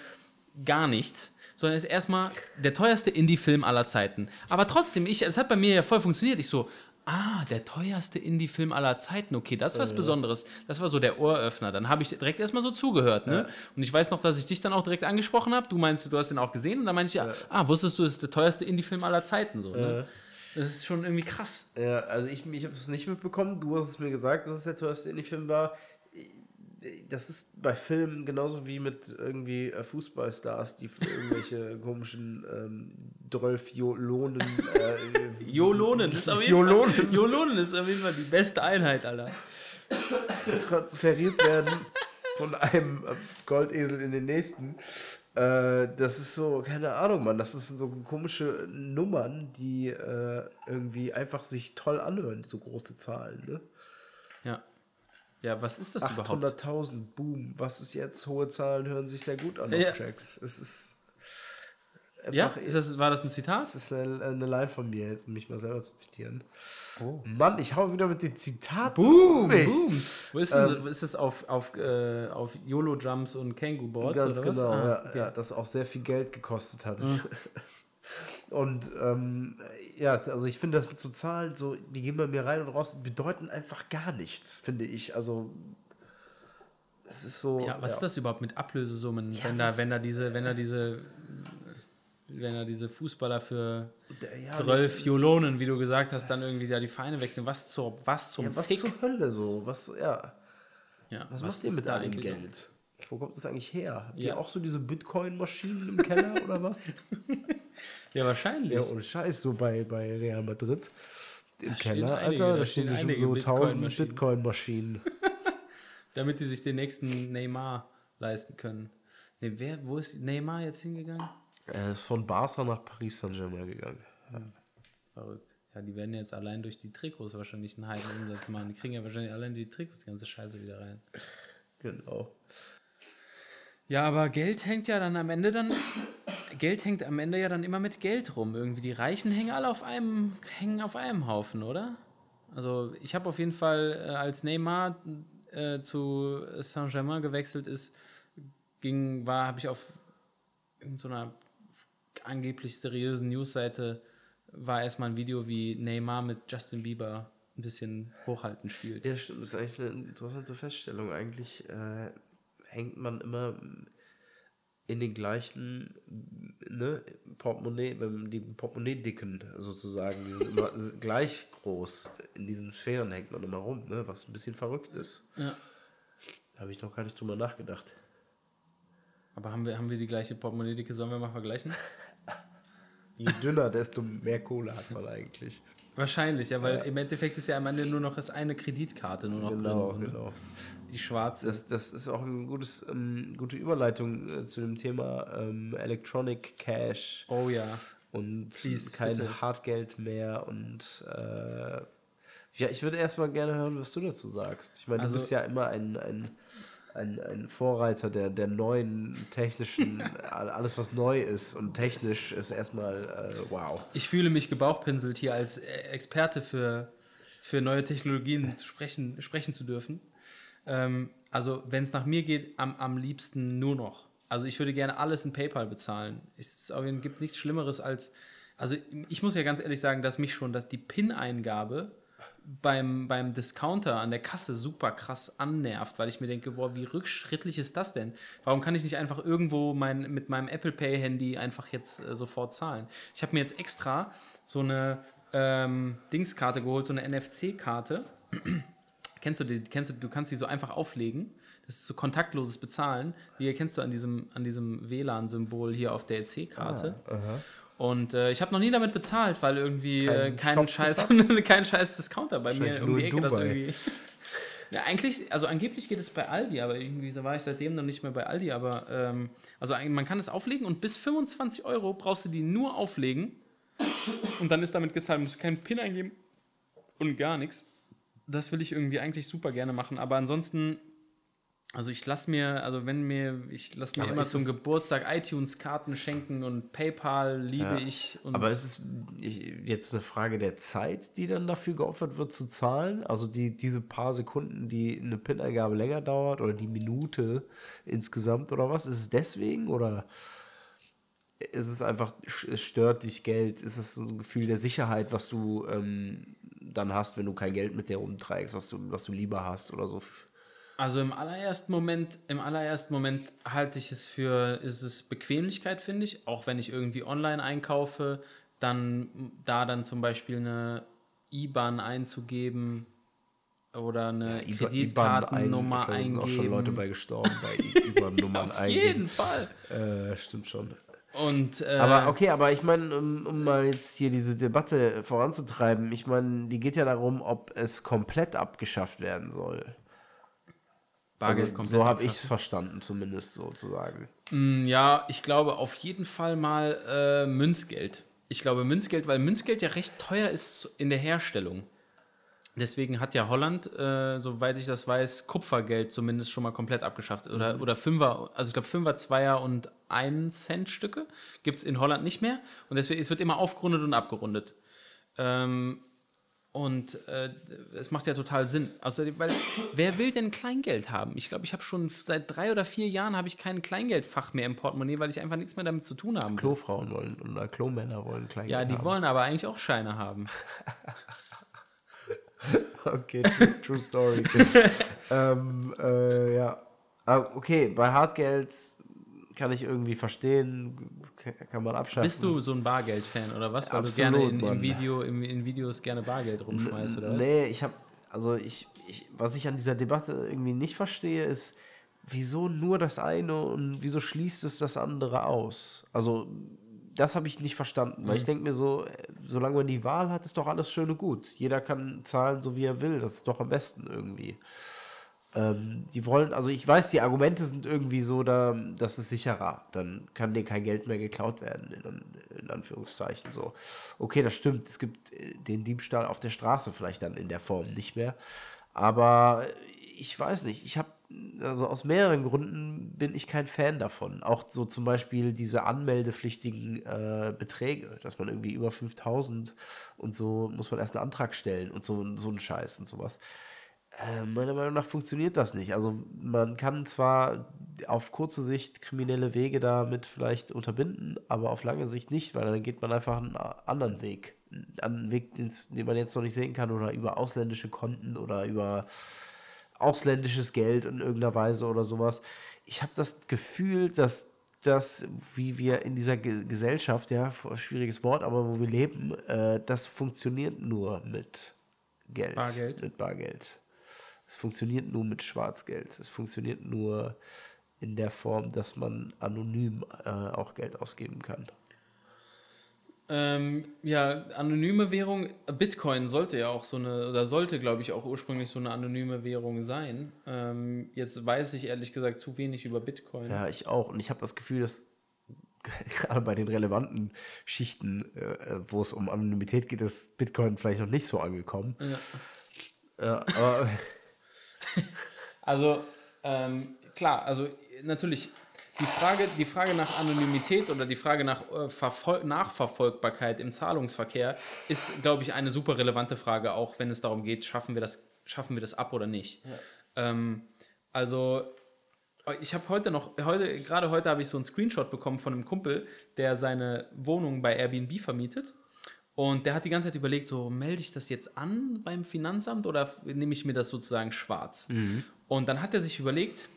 gar nichts, sondern es ist erstmal der teuerste Indie-Film aller Zeiten. Aber trotzdem, ich, es hat bei mir ja voll funktioniert. Ich so, ah, der teuerste Indie-Film aller Zeiten, okay, das ist was Besonderes. Das war so der Ohröffner. Dann habe ich direkt erstmal so zugehört. Ne? Und ich weiß noch, dass ich dich dann auch direkt angesprochen habe. Du meinst, du hast ihn auch gesehen. Und dann meinte ich, ja, ah, wusstest du, es ist der teuerste Indie-Film aller Zeiten. So, ne? Das ist schon irgendwie krass. Ja, also ich, ich habe es nicht mitbekommen. Du hast es mir gesagt, dass es der teuerste Indie-Film war. Das ist bei Filmen genauso wie mit irgendwie äh, Fußballstars, die irgendwelche [laughs] komischen ähm, 12 Jolonen. Äh, Jolonen ist auf jeden Jolonen. Fall, Jolonen ist auf jeden Fall die beste Einheit, Alter. transferiert werden von einem äh, Goldesel in den nächsten. Äh, das ist so, keine Ahnung, Mann. Das sind so komische Nummern, die äh, irgendwie einfach sich toll anhören, so große Zahlen. Ne? Ja. Ja, was ist das überhaupt? 800.000, boom. Was ist jetzt? Hohe Zahlen hören sich sehr gut an Ja. auf Tracks. Es ist Ja, einfach, ist das, war das ein Zitat? das ist eine, eine Line von mir, um mich mal selber zu zitieren. Oh. Mann, ich hau wieder mit den Zitaten. Boom, boom. Wo ist, denn, ist das auf, auf, äh, auf YOLO-Jumps und Kangoo-Boards? Ganz oder was? genau, Ah, ja, okay. ja, das auch sehr viel Geld gekostet hat. [laughs] Und ähm, ja, also ich finde, das sind so Zahlen, so, die gehen bei mir rein und raus, bedeuten einfach gar nichts, finde ich. Also es ist so. Ja, was ist das überhaupt mit Ablösesummen, wenn, da, was- wenn da diese, wenn da diese, wenn da diese Fußballer für Ja, 12 jetzt- Jolonen, wie du gesagt hast, dann irgendwie da die Vereine wechseln? Was zur, was zum Ja, was Fick? zur Hölle so? Was, ja. Ja, Was, macht ihr mit eigentlich Geld? Wo kommt das eigentlich her? Habt Ja. ihr auch so diese Bitcoin-Maschinen im Keller oder was? [laughs] Ja, wahrscheinlich. Ja, ohne Scheiß, so bei, bei Real Madrid. Im stehen Keller, einige, Alter, da da stehen stehen einige so 1000 Bitcoin-Maschinen. Bitcoin-Maschinen. [laughs] Damit die sich den nächsten Neymar leisten können. Nee, wer, wo ist Neymar jetzt hingegangen? Er ist von Barca nach Paris Saint-Germain gegangen. Verrückt. Ja, die werden jetzt allein durch die Trikots wahrscheinlich einen heiden Umsatz machen. Die kriegen ja wahrscheinlich allein die Trikots die ganze Scheiße wieder rein. Genau. Ja, aber Geld hängt ja dann am Ende dann. [laughs] Geld hängt am Ende ja dann immer mit Geld rum. Irgendwie die Reichen hängen alle auf einem, hängen auf einem Haufen, oder? Also ich habe auf jeden Fall, äh, als Neymar äh, zu Saint-Germain gewechselt ist, ging, war, habe ich auf irgendeiner angeblich seriösen Newsseite war erstmal ein Video, wie Neymar mit Justin Bieber ein bisschen hochhalten spielt. Ja, stimmt. Das ist eigentlich eine interessante Feststellung. Eigentlich äh, hängt man immer. In den gleichen ne, Portemonnaie, die Portemonnaie-Dicken sozusagen, die sind immer [laughs] gleich groß. In diesen Sphären hängt man immer rum, ne, was ein bisschen verrückt ist. Ja. Da habe ich noch gar nicht drüber nachgedacht. Aber haben wir, haben wir die gleiche Portemonnaie-Dicke? Sollen wir mal vergleichen? [laughs] Je dünner, desto mehr Kohle hat man eigentlich. Wahrscheinlich, ja, weil im Endeffekt ist ja am Ende nur noch das eine Kreditkarte nur noch Genau, drin. genau. Die schwarze. Das, das ist auch eine gutes, ähm, gute Überleitung äh, zu dem Thema ähm, Electronic Cash oh ja. und Please, kein bitte. Hartgeld mehr und äh, ja, ich würde erstmal gerne hören, was du dazu sagst. Ich meine, Also- du bist ja immer ein, ein, ein, ein Vorreiter der, der neuen technischen, [laughs] all- alles was neu ist und technisch ist erstmal äh, wow. Ich fühle mich gebauchpinselt, hier als äh, Experte für, für neue Technologien zu sprechen, sprechen zu dürfen. Ähm, also, wenn es nach mir geht, am, am liebsten nur noch. Also, ich würde gerne alles in PayPal bezahlen. Es gibt nichts Schlimmeres als. Also, ich muss ja ganz ehrlich sagen, dass mich schon, dass die PIN-Eingabe beim, beim Discounter an der Kasse super krass annervt, weil ich mir denke, boah, wie rückschrittlich ist das denn? Warum kann ich nicht einfach irgendwo mein, mit meinem Apple Pay Handy einfach jetzt äh, sofort zahlen? Ich habe mir jetzt extra so eine ähm, Dingskarte geholt, so eine NFC-Karte. [clears throat] kennst du die? Kennst du? Du kannst die so einfach auflegen. Das ist so kontaktloses Bezahlen. Die erkennst du an diesem, an diesem WLAN-Symbol hier auf der EC-Karte. Und äh, ich habe noch nie damit bezahlt, weil irgendwie Kein äh, kein, scheiß, [laughs] kein scheiß Discounter bei mir um die Ecke das irgendwie. [laughs] Ja, eigentlich, also angeblich geht es bei Aldi, aber irgendwie so war ich seitdem noch nicht mehr bei Aldi. Aber ähm, also man kann es auflegen und bis 25 Euro brauchst du die nur auflegen und dann ist damit gezahlt. Musst du keinen PIN eingeben und gar nichts. Das will ich irgendwie eigentlich super gerne machen, aber ansonsten. Also ich lasse mir, also wenn mir, ich lasse mir Aber immer zum Geburtstag iTunes-Karten schenken und PayPal liebe ich. Und Aber ist es ich- jetzt eine Frage der Zeit, die dann dafür geopfert wird zu zahlen? Also die, diese paar Sekunden, die eine PIN-Eingabe länger dauert oder die Minute insgesamt oder was? Ist es deswegen oder ist es einfach, es stört dich Geld? Ist es so ein Gefühl der Sicherheit, was du ähm, dann hast, wenn du kein Geld mit dir rumträgst, was du, was du lieber hast oder so? Also im allerersten Moment, im allerersten Moment halte ich es für, ist es Bequemlichkeit, finde ich. Auch wenn ich irgendwie online einkaufe, dann da dann zum Beispiel eine IBAN einzugeben oder eine IBAN Kreditkartennummer ein- glaube, da sind eingeben. auch schon Leute bei gestorben, bei IBAN-Nummern [laughs] Auf eingeben. jeden Fall. Äh, stimmt schon. Und äh, Aber okay, aber ich meine, um, um mal jetzt hier diese Debatte voranzutreiben, ich meine, die geht ja darum, ob es komplett abgeschafft werden soll. Bargeld Also, komplett so habe ich es verstanden, zumindest sozusagen. Mm, Ja, ich glaube auf jeden Fall mal äh, Münzgeld. Ich glaube Münzgeld, weil Münzgeld ja recht teuer ist in der Herstellung. Deswegen hat ja Holland, äh, soweit ich das weiß, Kupfergeld zumindest schon mal komplett abgeschafft. Oder, oder Fünfer, also ich glaube Fünfer, Zweier und 1 Cent Stücke gibt es in Holland nicht mehr. Und deswegen, es wird immer aufgerundet und abgerundet. Ähm, und äh, es macht ja total Sinn. Also, weil wer will denn Kleingeld haben? Ich glaube, ich habe schon seit drei oder vier Jahren habe ich kein Kleingeldfach mehr im Portemonnaie, weil ich einfach nichts mehr damit zu tun haben will. Klofrauen wollen oder Klomänner wollen Kleingeld Ja, die haben. wollen aber eigentlich auch Scheine haben. [laughs] Okay, true, true story. [laughs] ähm, äh, ja. Aber okay, bei Hartgeld kann ich irgendwie verstehen, kann man abschaffen. Bist du so ein Bargeld-Fan oder was? Weil Absolut, du gerne in, in, Video, in, in Videos gerne Bargeld rumschmeißt, oder? Nee, ich habe, also ich, ich, was ich an dieser Debatte irgendwie nicht verstehe, ist, wieso nur das eine und wieso schließt es das andere aus? Also, das habe ich nicht verstanden, weil ich denke mir so, solange man die Wahl hat, ist doch alles schön und gut. Jeder kann zahlen, so wie er will. Das ist doch am besten irgendwie. Ähm, die wollen, also ich weiß, die Argumente sind irgendwie so, da, das ist sicherer. Dann kann dir kein Geld mehr geklaut werden, in, in Anführungszeichen so. Okay, das stimmt. Es gibt äh, den Diebstahl auf der Straße vielleicht dann in der Form nicht mehr. Aber ich weiß nicht, ich habe, also aus mehreren Gründen bin ich kein Fan davon. Auch so zum Beispiel diese anmeldepflichtigen äh, Beträge, dass man irgendwie über 5000 und so muss man erst einen Antrag stellen und so, so einen Scheiß und sowas. Äh, meiner Meinung nach funktioniert das nicht. Also man kann zwar auf kurze Sicht kriminelle Wege damit vielleicht unterbinden, aber auf lange Sicht nicht, weil dann geht man einfach einen anderen Weg. Einen Weg, den man jetzt noch nicht sehen kann, oder über ausländische Konten oder über ausländisches Geld in irgendeiner Weise oder sowas. Ich habe das Gefühl, dass dass, wie wir in dieser Ge Gesellschaft, ja, schwieriges Wort, aber wo wir leben, äh, das funktioniert nur mit Geld. Bargeld. Mit Bargeld. Es funktioniert nur mit Schwarzgeld. Es funktioniert nur in der Form, dass man anonym äh, auch Geld ausgeben kann. Ähm, ja, anonyme Währung, Bitcoin sollte ja auch so eine, oder sollte, glaube ich, auch ursprünglich so eine anonyme Währung sein. Ähm, jetzt weiß ich ehrlich gesagt zu wenig über Bitcoin. Ja, ich auch. Und ich habe das Gefühl, dass [laughs] gerade bei den relevanten Schichten, äh, wo es um Anonymität geht, ist Bitcoin vielleicht noch nicht so angekommen. Ja. Ja, aber [laughs] Also, ähm, klar, also natürlich, die Frage, die Frage nach Anonymität oder die Frage nach äh, Verfol Nachverfolgbarkeit im Zahlungsverkehr ist, glaube ich, eine super relevante Frage, auch wenn es darum geht, schaffen wir das, schaffen wir das ab oder nicht. Ähm, also, ich habe heute noch, heute, gerade heute habe ich so einen Screenshot bekommen von einem Kumpel, der seine Wohnung bei Airbnb vermietet. Und der hat die ganze Zeit überlegt, so melde ich das jetzt an beim Finanzamt oder nehme ich mir das sozusagen schwarz? Und dann hat er sich überlegt,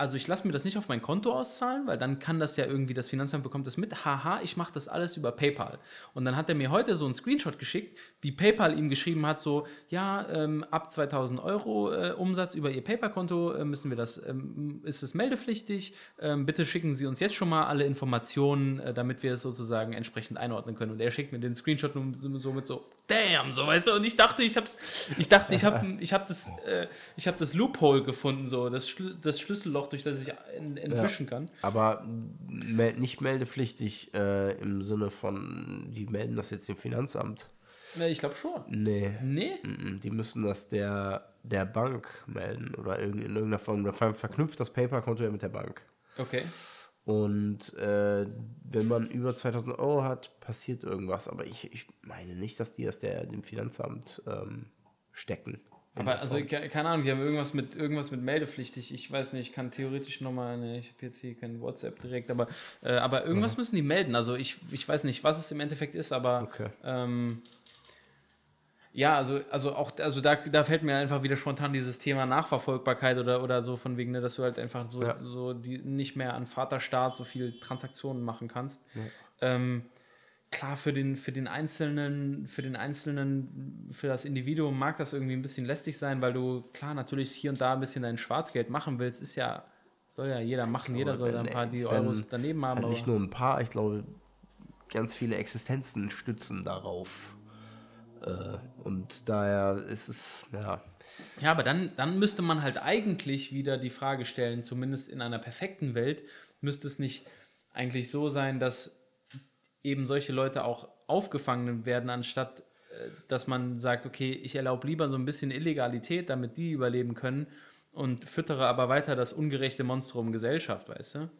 also ich lasse mir das nicht auf mein Konto auszahlen, weil dann kann das ja irgendwie, das Finanzamt bekommt das mit. Haha, ich mache das alles über PayPal. Und dann hat er mir heute so einen Screenshot geschickt, wie PayPal ihm geschrieben hat, so, ja, ähm, ab 2000 Euro äh, Umsatz über Ihr PayPal-Konto äh, müssen wir das, ähm, ist es meldepflichtig. Ähm, bitte schicken Sie uns jetzt schon mal alle Informationen, äh, damit wir es sozusagen entsprechend einordnen können. Und er schickt mir den Screenshot nur so, so damn, so, weißt du, und ich dachte, ich hab's, ich dachte, ich habe ich hab das, äh, ich habe das Loophole gefunden, so, das, Schlü das Schlüsselloch, durch das ich ent entwischen kann. aber mel nicht meldepflichtig äh, im Sinne von, die melden das jetzt dem Finanzamt. Ja, ich glaube schon. Nee. Nee? Die müssen das der, der Bank melden oder in irgendeiner Form. Verknüpft das PayPal-Konto ja mit der Bank. Okay. Und äh, wenn man über 2000 Euro hat, passiert irgendwas. Aber ich, ich meine nicht, dass die das der, dem Finanzamt ähm, stecken. Aber also, keine Ahnung, die haben irgendwas mit irgendwas mit meldepflichtig. Ich weiß nicht, ich kann theoretisch nochmal, ne, ich habe jetzt hier kein WhatsApp direkt, aber, äh, aber irgendwas müssen die melden. Also ich, ich weiß nicht, was es im Endeffekt ist, aber Okay. ähm, ja, also, also auch, also da, da fällt mir einfach wieder spontan dieses Thema Nachverfolgbarkeit oder, oder so von wegen, ne, dass du halt einfach so, Ja. so die nicht mehr an Vaterstaat so viel Transaktionen machen kannst. Ähm, klar, für den, für den Einzelnen, für den Einzelnen, für das Individuum mag das irgendwie ein bisschen lästig sein, weil du, klar, natürlich hier und da ein bisschen dein Schwarzgeld machen willst, ist ja, soll ja jeder machen, jeder soll da ein paar die Euros daneben haben. Halt nicht nur ein paar, ich glaube, ganz viele Existenzen stützen darauf. Äh, und daher ist es, ja, Ja, aber dann, dann müsste man halt eigentlich wieder die Frage stellen, zumindest in einer perfekten Welt, müsste es nicht eigentlich so sein, dass eben solche Leute auch aufgefangen werden, anstatt äh, dass man sagt, okay, ich erlaube lieber so ein bisschen Illegalität, damit die überleben können und füttere aber weiter das ungerechte Monstrum Gesellschaft, weißt du?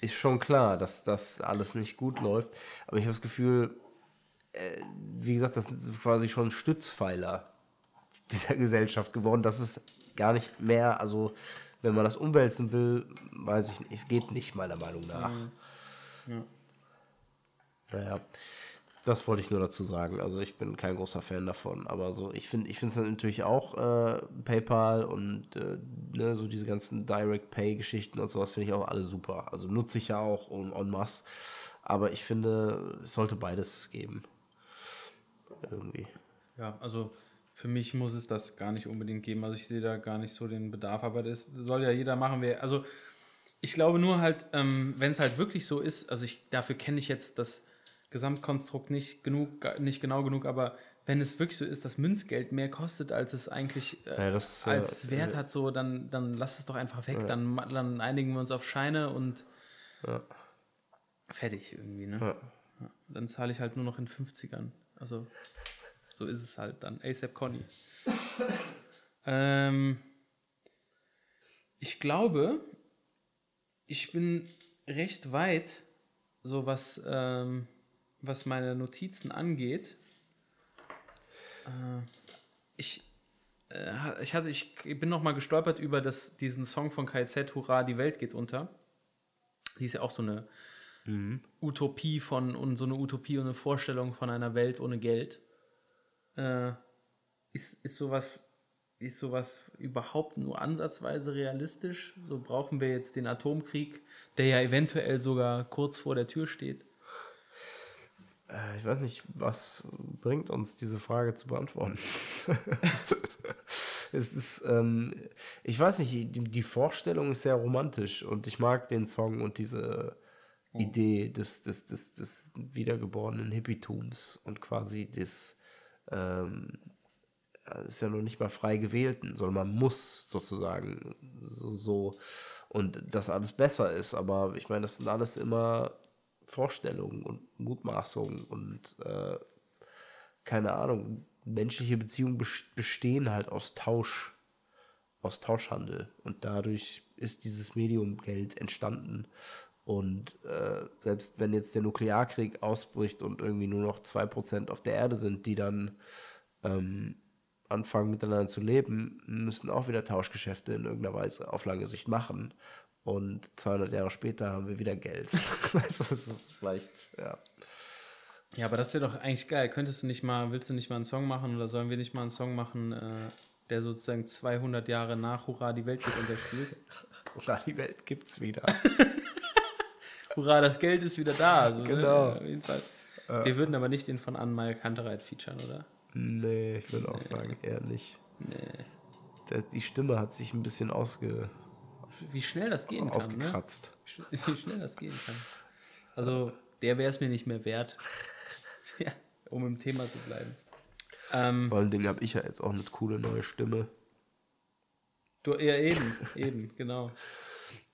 ist schon klar, dass das alles nicht gut läuft. Aber ich habe das Gefühl, äh, wie gesagt, das sind quasi schon Stützpfeiler dieser Gesellschaft geworden. Das ist gar nicht mehr, also wenn man das umwälzen will, weiß ich nicht, es geht nicht, meiner Meinung nach. Naja, das wollte ich nur dazu sagen. Also ich bin kein großer Fan davon, aber so, ich finde ich finde es natürlich auch äh, PayPal und äh, ne, so diese ganzen Direct Pay Geschichten und sowas finde ich auch alle super. Also nutze ich ja auch en, en masse, aber ich finde, es sollte beides geben. Irgendwie. Ja, also für mich muss es das gar nicht unbedingt geben. Also ich sehe da gar nicht so den Bedarf, aber das soll ja jeder machen. Also ich glaube nur halt, ähm, wenn es halt wirklich so ist, also ich, dafür kenne ich jetzt das Gesamtkonstrukt nicht genug, nicht genau genug, aber wenn es wirklich so ist, dass Münzgeld mehr kostet, als es eigentlich äh, Ja, das, äh, als Wert hat, so, dann, dann lass es doch einfach weg. Dann, ma- dann einigen wir uns auf Scheine und Ja. fertig irgendwie, ne? Ja. Ja, dann zahle ich halt nur noch in 50ern. Also, so ist es halt dann. ASAP Conny. ähm, ich glaube, ich bin recht weit, so was, ähm, was meine Notizen angeht. Äh, ich, äh, ich, hatte, ich bin noch mal gestolpert über das, diesen Song von KZ, Hurra, die Welt geht unter. Die ist ja auch so eine Utopie von und so eine Utopie und eine Vorstellung von einer Welt ohne Geld. Äh, ist, ist sowas, ist sowas überhaupt nur ansatzweise realistisch? So brauchen wir jetzt den Atomkrieg, der ja eventuell sogar kurz vor der Tür steht. Äh, ich weiß nicht, was bringt uns diese Frage zu beantworten. [laughs] es ist, ähm, ich weiß nicht, die, die Vorstellung ist sehr romantisch und ich mag den Song und diese Idee des, des, des, des wiedergeborenen Hippietums und quasi des, ähm, ist ja noch nicht mal frei gewählten, sondern man muss sozusagen so, so und dass alles besser ist. Aber ich meine, das sind alles immer Vorstellungen und Mutmaßungen und äh, keine Ahnung, menschliche Beziehungen bes- bestehen halt aus Tausch, aus Tauschhandel. Und dadurch ist dieses Medium Geld entstanden. Und äh, selbst wenn jetzt der Nuklearkrieg ausbricht und irgendwie nur noch 2% auf der Erde sind, die dann ähm, anfangen miteinander zu leben, müssen auch wieder Tauschgeschäfte in irgendeiner Weise auf lange Sicht machen. Und 200 Jahre später haben wir wieder Geld. [laughs] das ist vielleicht, ja. Ja, aber das wäre doch eigentlich geil. Könntest du nicht mal, willst du nicht mal einen Song machen oder sollen wir nicht mal einen Song machen, äh, der sozusagen 200 Jahre nach Hurra, die Welt geht unterspielt? [laughs] Hurra, die Welt gibt's wieder. [laughs] Hurra, das Geld ist wieder da. Also, Genau. Ne? Auf jeden Fall. Wir würden aber nicht den von Anmai Kantereit featuren, oder? nee, ich würde auch sagen, eher nicht. Nee. Der, die Stimme hat sich ein bisschen ausge, Wie schnell das gehen kann, ne? ausgekratzt. Wie schnell das gehen kann. Also, der wäre es mir nicht mehr wert, [laughs] ja, um im Thema zu bleiben. Ähm, Vor allen Dingen habe ich ja jetzt auch eine coole neue Stimme. Du, ja, eben, eben, [laughs] genau.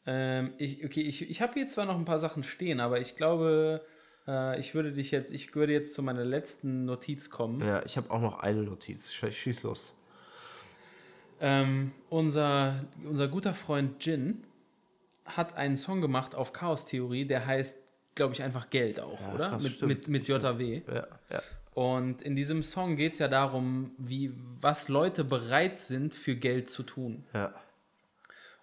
Ähm, ich, okay, ich, ich habe hier zwar noch ein paar Sachen stehen, aber ich glaube, äh, ich würde dich jetzt, ich würde jetzt zu meiner letzten Notiz kommen. Ja, ich habe auch noch eine Notiz. Sch- Schieß los. Ähm, unser, unser guter Freund Jin hat einen Song gemacht auf Chaos Theorie, der heißt, glaube ich, einfach Geld auch, Ja, oder? krass, mit, stimmt. mit, mit JW. Ja, ja. Und in diesem Song geht es ja darum, wie, was Leute bereit sind, für Geld zu tun. Ja.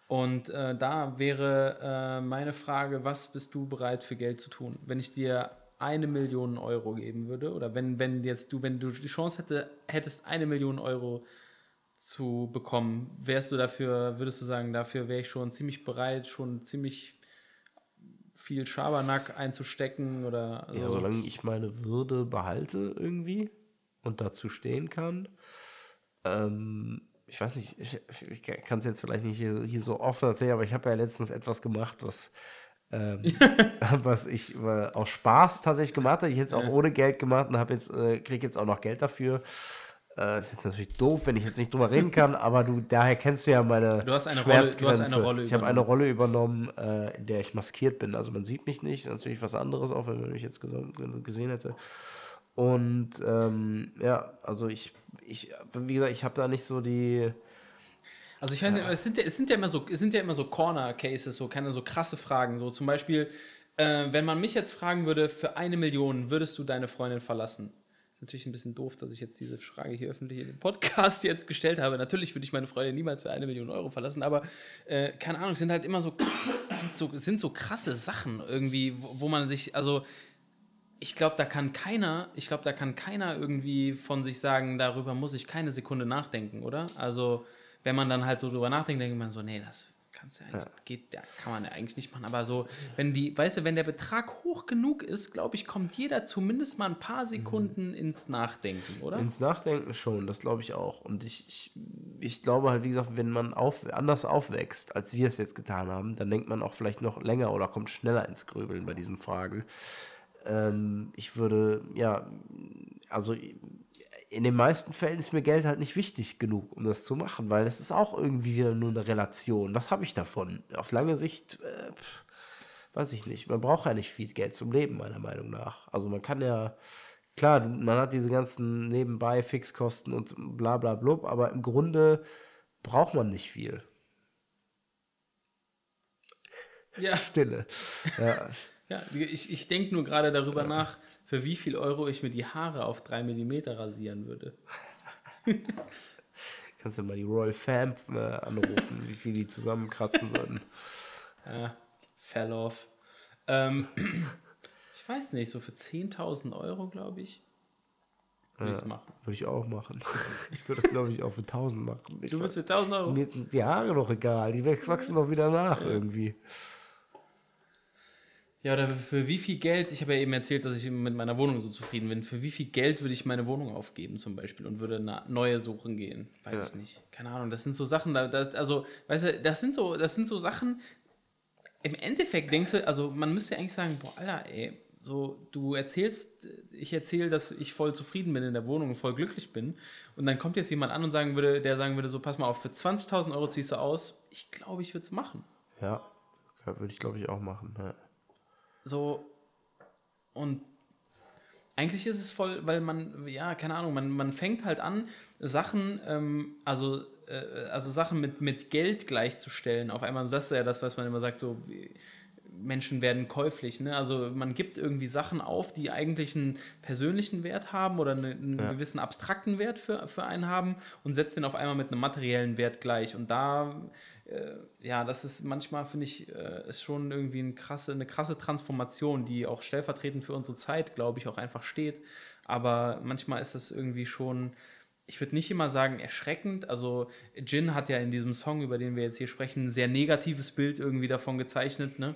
Und äh, da wäre äh, meine Frage, was bist du bereit für Geld zu tun? Wenn ich dir eine Million Euro geben würde, oder wenn, wenn jetzt du, wenn du die Chance hätte, hättest, eine Million Euro zu bekommen, wärst du dafür, würdest du sagen, dafür wäre ich schon ziemlich bereit, schon ziemlich viel Schabernack einzustecken oder also, Ja, solange ich meine Würde behalte irgendwie und dazu stehen kann. Ähm, ich weiß nicht, ich, ich kann es jetzt vielleicht nicht hier, hier so offen erzählen, aber ich habe ja letztens etwas gemacht, was, ähm, [laughs] was ich äh, aus Spaß tatsächlich gemacht habe. Ich hätte es auch ohne Geld gemacht und habe jetzt, äh, kriege jetzt auch noch Geld dafür. Äh, ist jetzt natürlich doof, wenn ich jetzt nicht drüber reden kann, aber du, daher kennst du ja meine Du hast eine Rolle- du hast eine Schmerzgrenze. Rolle ich habe eine Rolle übernommen, äh, in der ich maskiert bin. Also man sieht mich nicht, ist natürlich was anderes, auch wenn man mich jetzt ges- gesehen hätte. Und ähm, ja, also ich, ich, wie gesagt, ich habe da nicht so die. Also ich weiß nicht, es sind ja, es sind ja immer so, es sind ja immer so Corner-Cases, so keine so krasse Fragen. So zum Beispiel, äh, wenn man mich jetzt fragen würde, für eine Million würdest du deine Freundin verlassen? Natürlich ein bisschen doof, dass ich jetzt diese Frage hier öffentlich in den Podcast [laughs] jetzt gestellt habe. Natürlich würde ich meine Freundin niemals für eine Million Euro verlassen, aber äh, keine Ahnung, sind halt immer so, sind so, sind so krasse Sachen irgendwie, wo, wo man sich, also ich glaube, da kann keiner, ich glaube, da kann keiner irgendwie von sich sagen, darüber muss ich keine Sekunde nachdenken, oder? Also, wenn man dann halt so drüber nachdenkt, denkt man so, nee, das kannst du ja eigentlich, geht, ja, kann man ja eigentlich nicht machen. Aber so, wenn die, weißt du, wenn der Betrag hoch genug ist, glaube ich, kommt jeder zumindest mal ein paar Sekunden ins Nachdenken, oder? Ins Nachdenken schon, das glaube ich auch. Und ich, ich, ich glaube halt, wie gesagt, wenn man auf, anders aufwächst, als wir es jetzt getan haben, dann denkt man auch vielleicht noch länger oder kommt schneller ins Grübeln bei diesen Fragen. Ähm, ich würde, ja, also in den meisten Fällen ist mir Geld halt nicht wichtig genug, um das zu machen, weil es ist auch irgendwie wieder nur eine Relation. Was habe ich davon? Auf lange Sicht, äh, pff, weiß ich nicht. Man braucht ja nicht viel Geld zum Leben, meiner Meinung nach. Also man kann ja, klar, man hat diese ganzen nebenbei Fixkosten und bla bla blub, aber im Grunde braucht man nicht viel. Ja, Stille. [laughs] Ja, ja ich, ich denke nur gerade darüber nach, für wie viel Euro ich mir die Haare auf drei Millimeter rasieren würde. [laughs] kannst du mal die Royal Fam äh, anrufen, wie viel die zusammenkratzen würden. [laughs] Ja, fell off. Ähm, [clears throat] ich weiß nicht, so für 10.000 Euro, glaube ich. würde ich es machen. Würde ich auch machen. [laughs] ich würde das, glaube ich, auch für 1000 machen. Ich Du willst für 1000 Euro? mir sind die Haare doch egal. Die wachsen doch wieder nach irgendwie. Ja, oder für wie viel Geld, ich habe ja eben erzählt, dass ich mit meiner Wohnung so zufrieden bin, für wie viel Geld würde ich meine Wohnung aufgeben zum Beispiel und würde eine neue suchen gehen? Weiß Ja. ich nicht. Keine Ahnung, das sind so Sachen, da, da, also, weißt du, das sind so, das sind so Sachen, im Endeffekt denkst du, also man müsste ja eigentlich sagen, boah, Alter, ey, so, du erzählst, ich erzähle, dass ich voll zufrieden bin in der Wohnung voll glücklich bin. Und dann kommt jetzt jemand an und sagen würde, der sagen würde, so, pass mal auf, für 20.000 Euro ziehst du aus. Ich glaube, ich würde es machen. Ja, ja würde ich, glaube ich, auch machen. Ja. So, und eigentlich ist es voll, weil man, ja, keine Ahnung, man, man fängt halt an, Sachen, ähm, also, äh, also Sachen mit, mit Geld gleichzustellen. Auf einmal, das ist ja das, was man immer sagt, so, wie- Menschen werden käuflich, ne? Also man gibt irgendwie Sachen auf, die eigentlich einen persönlichen Wert haben oder eine, einen gewissen abstrakten Wert für, für einen haben und setzt den auf einmal mit einem materiellen Wert gleich. Und da, ja, das ist manchmal, finde ich, äh, ist schon irgendwie eine krasse, eine krasse Transformation, die auch stellvertretend für unsere Zeit, glaube ich, auch einfach steht. Aber manchmal ist es irgendwie schon, ich würde nicht immer sagen erschreckend. Also Jin hat ja in diesem Song, über den wir jetzt hier sprechen, ein sehr negatives Bild irgendwie davon gezeichnet, ne?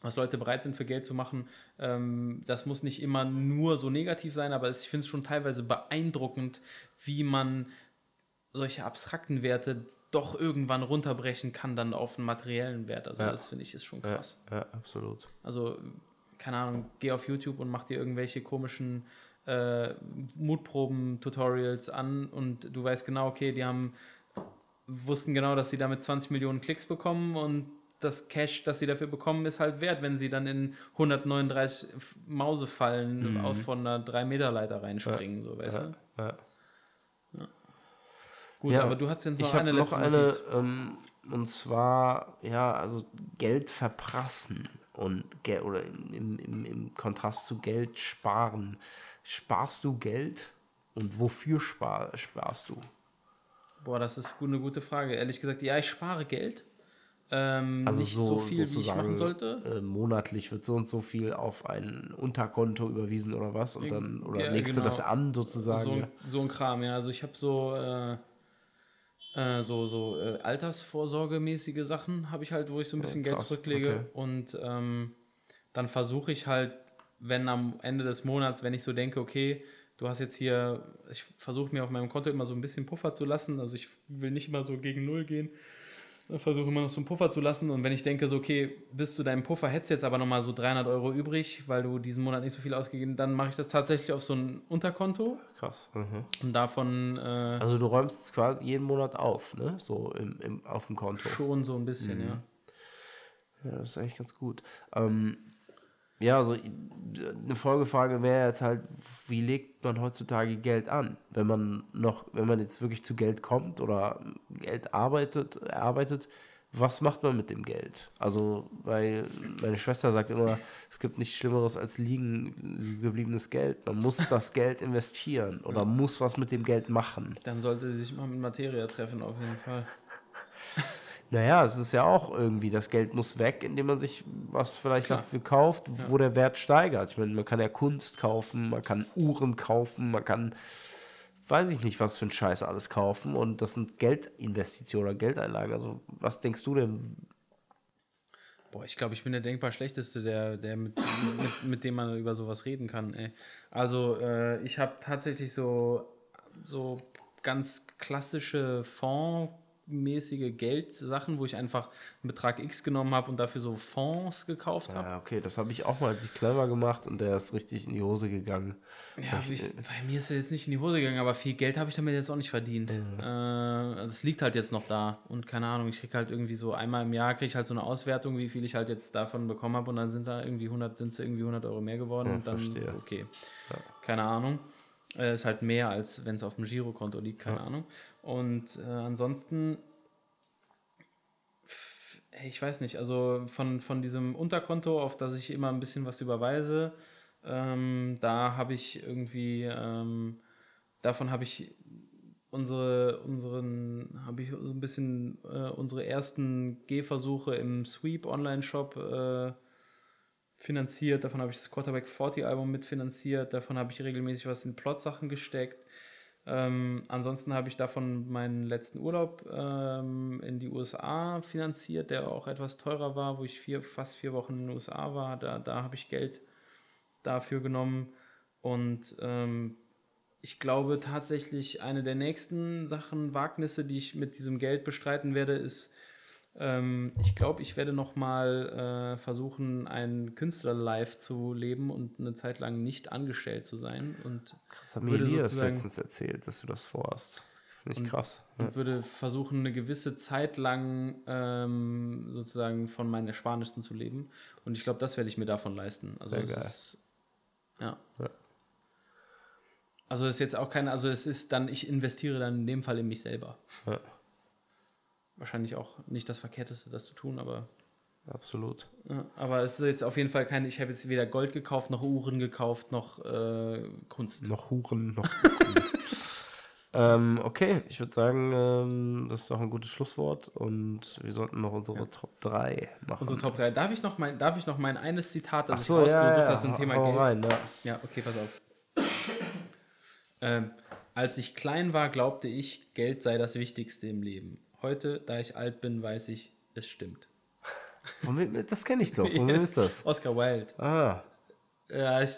was Leute bereit sind für Geld zu machen. Ähm, das muss nicht immer nur so negativ sein, aber ich finde es schon teilweise beeindruckend, wie man solche abstrakten Werte doch irgendwann runterbrechen kann dann auf einen materiellen Wert. Also Ja. das finde ich ist schon Ja, krass. ja, absolut. Also, keine Ahnung, geh auf YouTube und mach dir irgendwelche komischen äh, Mutproben-Tutorials an und du weißt genau, okay, die haben wussten genau, dass sie damit 20 Millionen Klicks bekommen und das Cash, das sie dafür bekommen, ist halt wert, wenn sie dann in 139 F- Mausefallen auf von einer 3-Meter-Leiter reinspringen, so, weißt Mhm. Ja, du? Ja. Gut, Ja, aber du hast jetzt noch ich eine noch letzte eine, Notiz. ähm, und zwar, ja, also Geld verprassen und oder im, im, im, Kontrast zu Geld sparen. Sparst du Geld und wofür spar, sparst du? Boah, das ist eine gute Frage. Ehrlich gesagt, ja, ich spare Geld. Ähm, Also nicht so, viel, wie ich machen sollte. Äh, monatlich wird so und so viel auf ein Unterkonto überwiesen oder was und dann oder Ja, legst genau. du das an sozusagen. So so ein Kram, ja. Also ich habe so, äh, äh, so, so äh, Altersvorsorgemäßige Sachen habe ich halt, wo ich so ein bisschen Geld krass, zurücklege. okay. Und ähm, dann versuche ich halt, wenn am Ende des Monats, wenn ich so denke, okay, du hast jetzt hier, ich versuche mir auf meinem Konto immer so ein bisschen Puffer zu lassen. Also ich will nicht immer so gegen Null gehen. Ich versuche immer noch so einen Puffer zu lassen und wenn ich denke, so, okay, bis zu deinem Puffer hättest du jetzt aber nochmal so 300 Euro übrig, weil du diesen Monat nicht so viel ausgegeben dann mache ich das tatsächlich auf so ein Unterkonto Krass. Mhm. und davon äh, Also du räumst es quasi jeden Monat auf, ne? So im, im, auf dem Konto. schon so ein bisschen, ja. Ja, das ist eigentlich ganz gut. Ähm, ja, also i- eine Folgefrage wäre jetzt halt, wie legt man heutzutage Geld an? Wenn man noch, wenn man jetzt wirklich zu Geld kommt oder Geld arbeitet, erarbeitet, was macht man mit dem Geld? Also, weil meine Schwester sagt immer, es gibt nichts Schlimmeres als liegen gebliebenes Geld. Man muss das [laughs] Geld investieren oder muss was mit dem Geld machen. Dann sollte sie sich mal mit Materia treffen, auf jeden Fall. [laughs] Naja, es ist ja auch irgendwie, das Geld muss weg, indem man sich was vielleicht Klar. dafür kauft, wo der Wert steigert. Ich meine, man kann ja Kunst kaufen, man kann Uhren kaufen, man kann, weiß ich nicht, was für ein Scheiß alles kaufen und das sind Geldinvestitionen oder Geldeinlagen. Also, was denkst du denn? Boah, ich glaube, ich bin der denkbar schlechteste, der, der mit, mit, mit dem man über sowas reden kann. Ey. Also, äh, ich habe tatsächlich so, so ganz klassische Fondsmäßige Geldsachen, wo ich einfach einen Betrag X genommen habe und dafür so Fonds gekauft habe. Ja, okay, das habe ich auch mal sich clever gemacht und der ist richtig in die Hose gegangen. Ja, ich, bei mir ist es jetzt nicht in die Hose gegangen, aber viel Geld habe ich damit jetzt auch nicht verdient. Äh, das liegt halt jetzt noch da. Und keine Ahnung, ich kriege halt irgendwie so einmal im Jahr kriege ich halt so eine Auswertung, wie viel ich halt jetzt davon bekommen habe. Und dann sind da irgendwie 100, sind es irgendwie 100 Euro mehr geworden. und dann, verstehe. okay, keine Ahnung. Äh, ist halt mehr, als wenn es auf dem Girokonto liegt, keine Ahnung. Und äh, ansonsten Ey, ich weiß nicht, also von, von diesem Unterkonto, auf das ich immer ein bisschen was überweise, ähm, da habe ich irgendwie, ähm, davon habe ich unsere, unseren, habe ich so ein bisschen äh, unsere ersten Gehversuche im Sweep Online-Shop äh, finanziert, davon habe ich das Quarterback 40 Album mitfinanziert, davon habe ich regelmäßig was in Plot-Sachen gesteckt. Ähm, ansonsten habe ich davon meinen letzten Urlaub ähm, in die USA finanziert, der auch etwas teurer war, wo ich vier, fast vier Wochen in den USA war. Da, da habe ich Geld dafür genommen. Und ähm, ich glaube tatsächlich, eine der nächsten Sachen, Wagnisse, die ich mit diesem Geld bestreiten werde, ist, ähm, ich glaube, ich werde nochmal äh, versuchen, ein Künstler-Life zu leben und eine Zeit lang nicht angestellt zu sein. Und Das hat mir sozusagen- letztens erzählt, dass du das vorhast. Finde ich Und- krass. und würde versuchen, eine gewisse Zeit lang ähm, sozusagen von meinen Ersparnissen zu leben. Und ich glaube, das werde ich mir davon leisten. Also Sehr es geil. ist ja. Ja. Also es ist jetzt auch keine, also es ist dann, ich investiere dann in dem Fall in mich selber. Ja, Wahrscheinlich auch nicht das Verkehrteste, das zu tun, aber absolut. ja, aber es ist jetzt auf jeden Fall keine, ich habe jetzt weder Gold gekauft, noch Uhren gekauft, noch äh, Kunst. Noch Huren, noch Huren. [laughs] ähm, okay, ich würde sagen, ähm, das ist doch ein gutes Schlusswort und wir sollten noch unsere Top 3 machen. Unsere Top 3. Darf ich noch mein, darf ich noch mein eines Zitat, das Ach ich so, ja, rausgesucht ja, habe zum Thema Geld? rein, ja. Ja, okay, pass auf. ähm, als ich klein war, glaubte ich, Geld sei das Wichtigste im Leben. Heute, da ich alt bin, weiß ich, es stimmt. Das kenne ich doch. Von wem [laughs] ist das? Oscar Wilde. Ah, Ja, ich,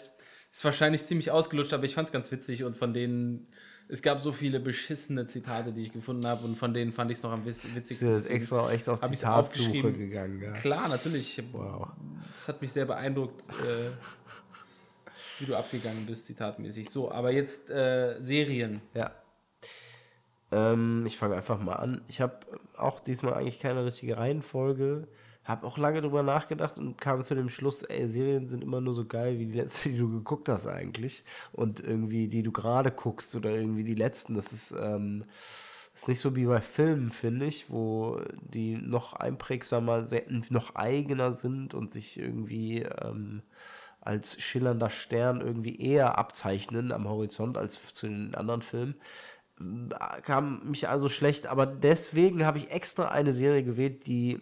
ist wahrscheinlich ziemlich ausgelutscht, aber ich fand es ganz witzig und von denen, es gab so viele beschissene Zitate, die ich gefunden habe und von denen fand ich es noch am witz- witzigsten. der ist extra echt auf ich's Zitatsuche gegangen. Ja. Klar, natürlich. Wow. Das hat mich sehr beeindruckt, äh, wie du abgegangen bist, zitatmäßig. So, aber jetzt äh, Serien. Ja. Ähm, ich fange einfach mal an. Ich habe auch diesmal eigentlich keine richtige Reihenfolge. Habe auch lange drüber nachgedacht und kam zu dem Schluss, ey, Serien sind immer nur so geil wie die letzte, die du geguckt hast eigentlich. Und irgendwie die du gerade guckst oder irgendwie die letzten. Das ist, ähm, ist nicht so wie bei Filmen, finde ich, wo die noch einprägsamer, noch eigener sind und sich irgendwie ähm, als schillernder Stern irgendwie eher abzeichnen am Horizont als zu den anderen Filmen kam mich also schlecht, aber deswegen habe ich extra eine Serie gewählt, die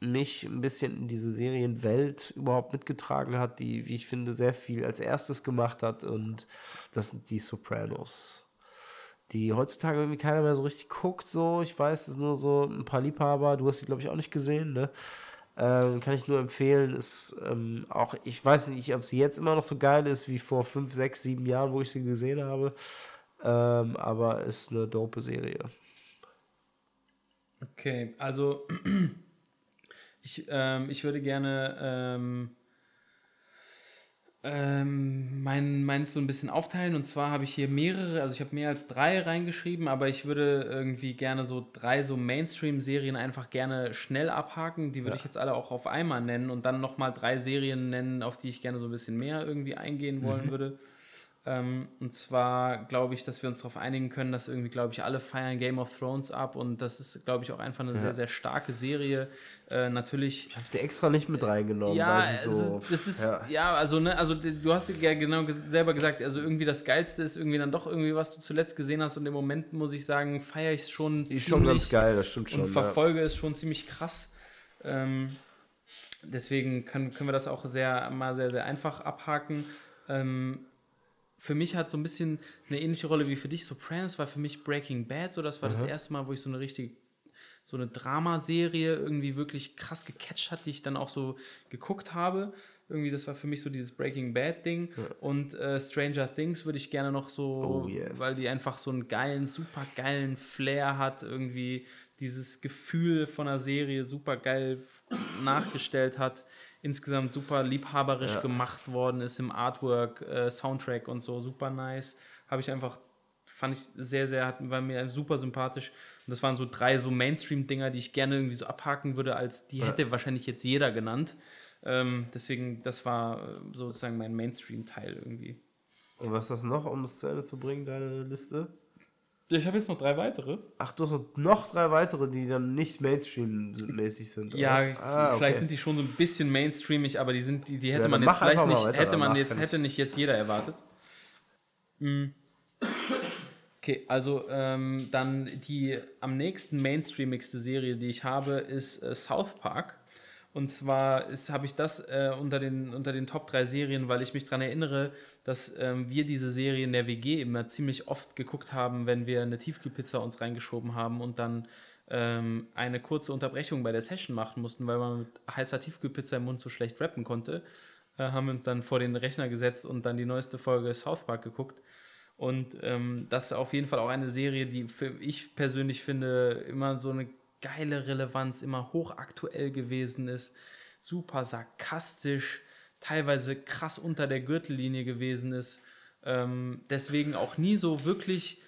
mich ein bisschen in diese Serienwelt überhaupt mitgetragen hat, die, wie ich finde, sehr viel als erstes gemacht hat und das sind die Sopranos. Die heutzutage irgendwie keiner mehr so richtig guckt, so. Ich weiß, es ist nur so ein paar Liebhaber. Du hast die, glaube ich, auch nicht gesehen, ne? Ähm, kann ich nur empfehlen. Ist ähm, auch, ich weiß nicht, ob sie jetzt immer noch so geil ist wie vor fünf, sechs, sieben Jahren, wo ich sie gesehen habe. Ähm, aber ist eine dope Serie. Okay, also [clears throat] ich, ähm, ich würde gerne ähm, ähm, mein, meins so ein bisschen aufteilen. Und zwar habe ich hier mehrere, also ich habe mehr als drei reingeschrieben, aber ich würde irgendwie gerne so drei so Mainstream-Serien einfach gerne schnell abhaken. Die würde ich jetzt alle auch auf einmal nennen und dann nochmal drei Serien nennen, auf die ich gerne so ein bisschen mehr irgendwie eingehen wollen würde. Ähm, und zwar glaube ich, dass wir uns darauf einigen können, dass irgendwie, glaube ich, alle feiern Game of Thrones ab und das ist, glaube ich, auch einfach eine sehr, sehr starke Serie. Äh, natürlich. Ich habe sie extra nicht mit reingenommen, Ja, weil sie es so. das ist, ja. ja. also, ne, also du hast ja genau selber gesagt, also irgendwie das Geilste ist irgendwie dann doch irgendwie, was du zuletzt gesehen hast und im Moment muss ich sagen, feiere ich es schon Die ist schon ganz geil, das stimmt schon. und ja. verfolge es schon ziemlich krass. Ähm, deswegen können, können wir das auch sehr, mal sehr, sehr einfach abhaken. Ähm, für mich hat so ein bisschen eine ähnliche Rolle wie für dich. Sopranos war für mich Breaking Bad, so das war das erste Mal, wo ich so eine richtige, so eine Dramaserie irgendwie wirklich krass gecatcht hat, die ich dann auch so geguckt habe. Irgendwie, das war für mich so dieses Breaking Bad Ding. Und äh, Stranger Things würde ich gerne noch so, Oh, yes. weil die einfach so einen geilen, super geilen Flair hat, irgendwie dieses Gefühl von einer Serie super geil nachgestellt hat, insgesamt super liebhaberisch gemacht worden ist im Artwork, äh, Soundtrack und so, super nice. Habe ich einfach, fand ich sehr, sehr, hat, war mir super sympathisch. Und das waren so drei so Mainstream-Dinger, die ich gerne irgendwie so abhaken würde, als die hätte wahrscheinlich jetzt jeder genannt. Ähm, deswegen, das war äh, sozusagen mein Mainstream-Teil irgendwie. Und was ist das noch, um es zu Ende zu bringen, deine Liste? Ich habe jetzt noch drei weitere. Ach, du hast noch- drei weitere, die dann nicht Mainstream-mäßig sind. Ja, Ah, vielleicht okay. sind die schon so ein bisschen mainstreamig, aber die sind, die, die hätte Ja, man jetzt vielleicht nicht, hätte man jetzt, hätte nicht jetzt jeder erwartet. Mm. Okay, also ähm, dann die am nächsten mainstreamigste Serie, die ich habe, ist äh, South Park. Und zwar habe ich das äh, unter, den, unter den Top 3 Serien, weil ich mich daran erinnere, dass ähm, wir diese Serie in der WG immer ziemlich oft geguckt haben, wenn wir eine Tiefkühlpizza uns reingeschoben haben und dann ähm, eine kurze Unterbrechung bei der Session machen mussten, weil man mit heißer Tiefkühlpizza im Mund so schlecht rappen konnte. Äh, haben wir uns dann vor den Rechner gesetzt und dann die neueste Folge South Park geguckt. Und ähm, das ist auf jeden Fall auch eine Serie, die für ich persönlich finde immer so eine geile Relevanz, immer hochaktuell gewesen ist, super sarkastisch, teilweise krass unter der Gürtellinie gewesen ist. Ähm, deswegen auch nie so wirklich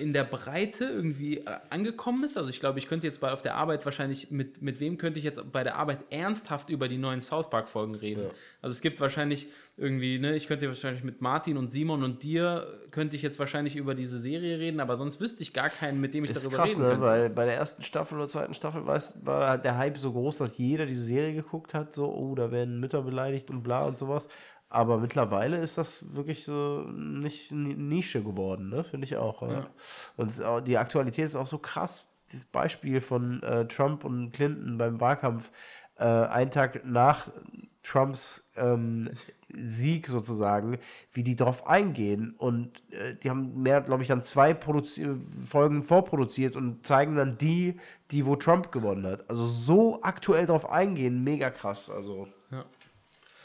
in der Breite irgendwie äh, angekommen ist. Also ich glaube, ich könnte jetzt bei auf der Arbeit wahrscheinlich, mit, mit wem könnte ich jetzt bei der Arbeit ernsthaft über die neuen South Park-Folgen reden? Ja. Also es gibt wahrscheinlich irgendwie, ne, ich könnte wahrscheinlich mit Martin und Simon und dir könnte ich jetzt wahrscheinlich über diese Serie reden, aber sonst wüsste ich gar keinen, mit dem ich ist darüber krass, reden ne? könnte. Weil bei der ersten Staffel oder zweiten Staffel war, war der Hype so groß, dass jeder diese Serie geguckt hat, so, oh, da werden Mütter beleidigt und bla und sowas. Aber mittlerweile ist das wirklich so nicht Nische geworden, ne? Finde ich auch. Ja. Und die Aktualität ist auch so krass. Dieses Beispiel von äh, Trump und Clinton beim Wahlkampf, äh, einen Tag nach Trumps ähm, Sieg sozusagen, wie die darauf eingehen. Und äh, die haben mehr, glaube ich, dann zwei Produzi Folgen vorproduziert und zeigen dann die, die wo Trump gewonnen hat. Also so aktuell darauf eingehen, mega krass. Also.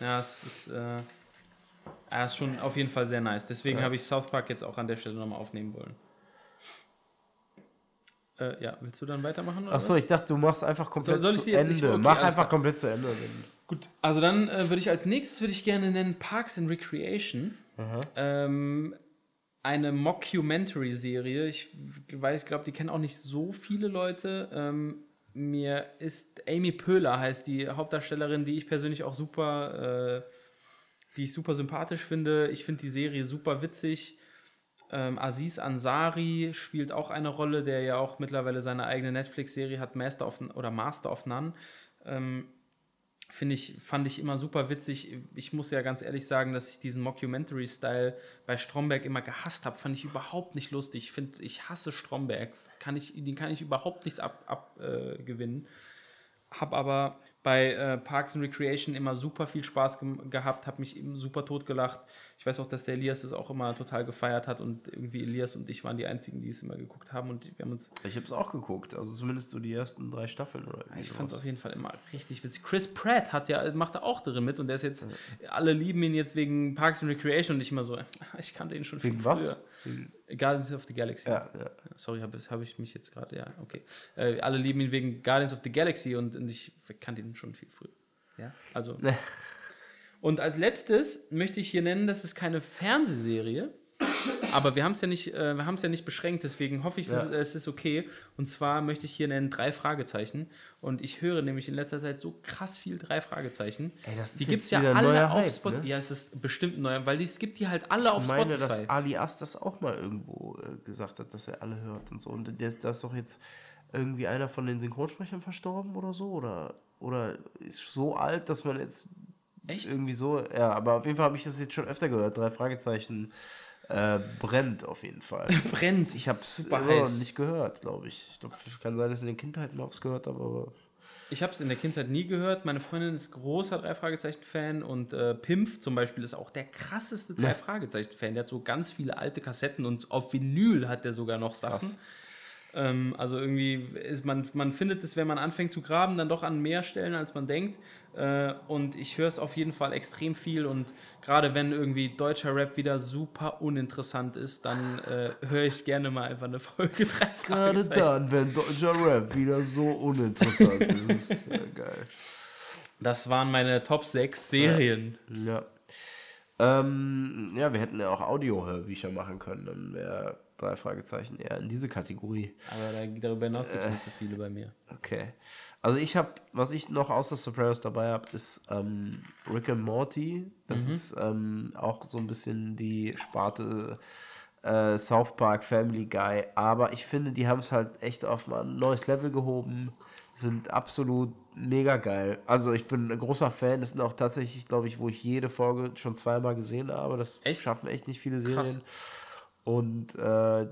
Ja. Es ist, äh, ja, ist schon auf jeden Fall sehr nice. Deswegen ja. habe ich South Park jetzt auch an der Stelle nochmal aufnehmen wollen. Äh, ja, willst du dann weitermachen? Achso, ich dachte, du machst einfach komplett soll zu Ende. Okay, Mach einfach komplett zu Ende. Gut, also dann äh, würde ich als nächstes würde ich gerne nennen Parks and Recreation. Ähm, eine Mockumentary-Serie. Ich weiß, ich glaube, die kennen auch nicht so viele Leute. Ähm, mir ist Amy Pöhler heißt die Hauptdarstellerin, die ich persönlich auch super, äh, die ich super sympathisch finde. Ich finde die Serie super witzig. Ähm, Aziz Ansari spielt auch eine Rolle, der ja auch mittlerweile seine eigene Netflix-Serie hat, Master of oder Master of None. Ähm, finde ich, fand ich immer super witzig. Ich muss ja ganz ehrlich sagen, dass ich diesen Mockumentary-Style bei Stromberg immer gehasst habe. Fand ich überhaupt nicht lustig. Ich finde, ich hasse Stromberg. Kann ich, den kann ich überhaupt nichts abgewinnen. Ab, äh, habe aber bei äh, Parks and Recreation immer super viel Spaß ge gehabt, habe mich eben super tot gelacht. Ich weiß auch, dass der Elias es auch immer total gefeiert hat und irgendwie Elias und ich waren die einzigen, die es immer geguckt haben und wir haben uns. Ich habe es auch geguckt, also zumindest so die ersten drei Staffeln oder. Ich fand es auf jeden Fall immer richtig witzig. Chris Pratt hat ja macht da auch drin mit und der ist jetzt ja. alle lieben ihn jetzt wegen Parks and Recreation und ich immer so, [laughs] ich kannte ihn schon viel wegen früher. Was? Guardians of the Galaxy. Ja, ja. Sorry, habe hab ich mich jetzt gerade, ja, okay. Äh, alle lieben ihn wegen Guardians of the Galaxy und, und ich kannte ihn schon viel früher. Ja, also. [laughs] und als letztes möchte ich hier nennen, das ist keine Fernsehserie, aber wir haben es ja nicht, äh, wir haben es ja nicht beschränkt, deswegen hoffe ich, ja. es ist okay. Und zwar möchte ich hier nennen drei Fragezeichen. Und ich höre nämlich in letzter Zeit so krass viel drei Fragezeichen. Ey, das die gibt es ja alle auf Spotify. Ne? Ja, es ist bestimmt neuer, weil es gibt die halt alle auf ich meine, Spotify. dass Alias das auch mal irgendwo äh, gesagt hat, dass er alle hört und so. Und ist, da ist doch jetzt irgendwie einer von den Synchronsprechern verstorben oder so? Oder, oder ist so alt, dass man jetzt Echt? irgendwie so, ja, aber auf jeden Fall habe ich das jetzt schon öfter gehört. Drei Fragezeichen äh, brennt auf jeden Fall. [laughs] brennt. Ich habe es immer nicht gehört, glaube ich. Ich glaube, es kann sein, dass ich in der Kindheit mal was gehört habe, aber. Ich habe es in der Kindheit nie gehört. Meine Freundin ist großer Drei-Fragezeichen-Fan und äh, Pimpf zum Beispiel ist auch der krasseste Drei-Fragezeichen-Fan. Der hat so ganz viele alte Kassetten und auf Vinyl hat der sogar noch Sachen. Ähm, also irgendwie ist man, man findet es, wenn man anfängt zu graben, dann doch an mehr Stellen, als man denkt. Äh, und ich höre es auf jeden Fall extrem viel. Und gerade wenn irgendwie deutscher Rap wieder super uninteressant ist, dann äh, höre ich gerne mal einfach eine [laughs] Folge 3 Gerade dann, wenn deutscher Rap wieder so uninteressant ist. [laughs] Ja, geil. Das waren meine Top 6 Serien. Ja. Ja, ähm, ja wir hätten ja auch Audio-Hörbücher machen können. Dann wäre drei Fragezeichen eher in diese Kategorie. Aber darüber hinaus gibt es äh, nicht so viele bei mir. Okay. Also ich habe, was ich noch außer Sopranos dabei habe, ist ähm, Rick and Morty. Das mhm. ist ähm, auch so ein bisschen die Sparte äh, South Park Family Guy. Aber ich finde, die haben es halt echt auf ein neues Level gehoben. Sind absolut mega geil. Also ich bin ein großer Fan. Das sind auch tatsächlich, glaube ich, wo ich jede Folge schon zweimal gesehen habe. Das echt? schaffen echt nicht viele Serien. Krass. Und äh,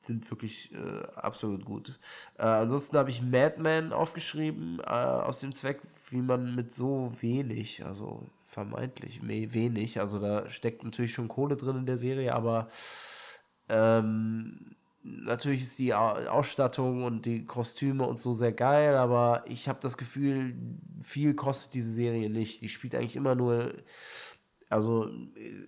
sind wirklich äh, absolut gut. Äh, ansonsten habe ich Madman aufgeschrieben, äh, aus dem Zweck, wie man mit so wenig, also vermeintlich me- wenig, also da steckt natürlich schon Kohle drin in der Serie, aber ähm, natürlich ist die Au- Ausstattung und die Kostüme und so sehr geil, aber ich habe das Gefühl, viel kostet diese Serie nicht. Die spielt eigentlich immer nur, also äh,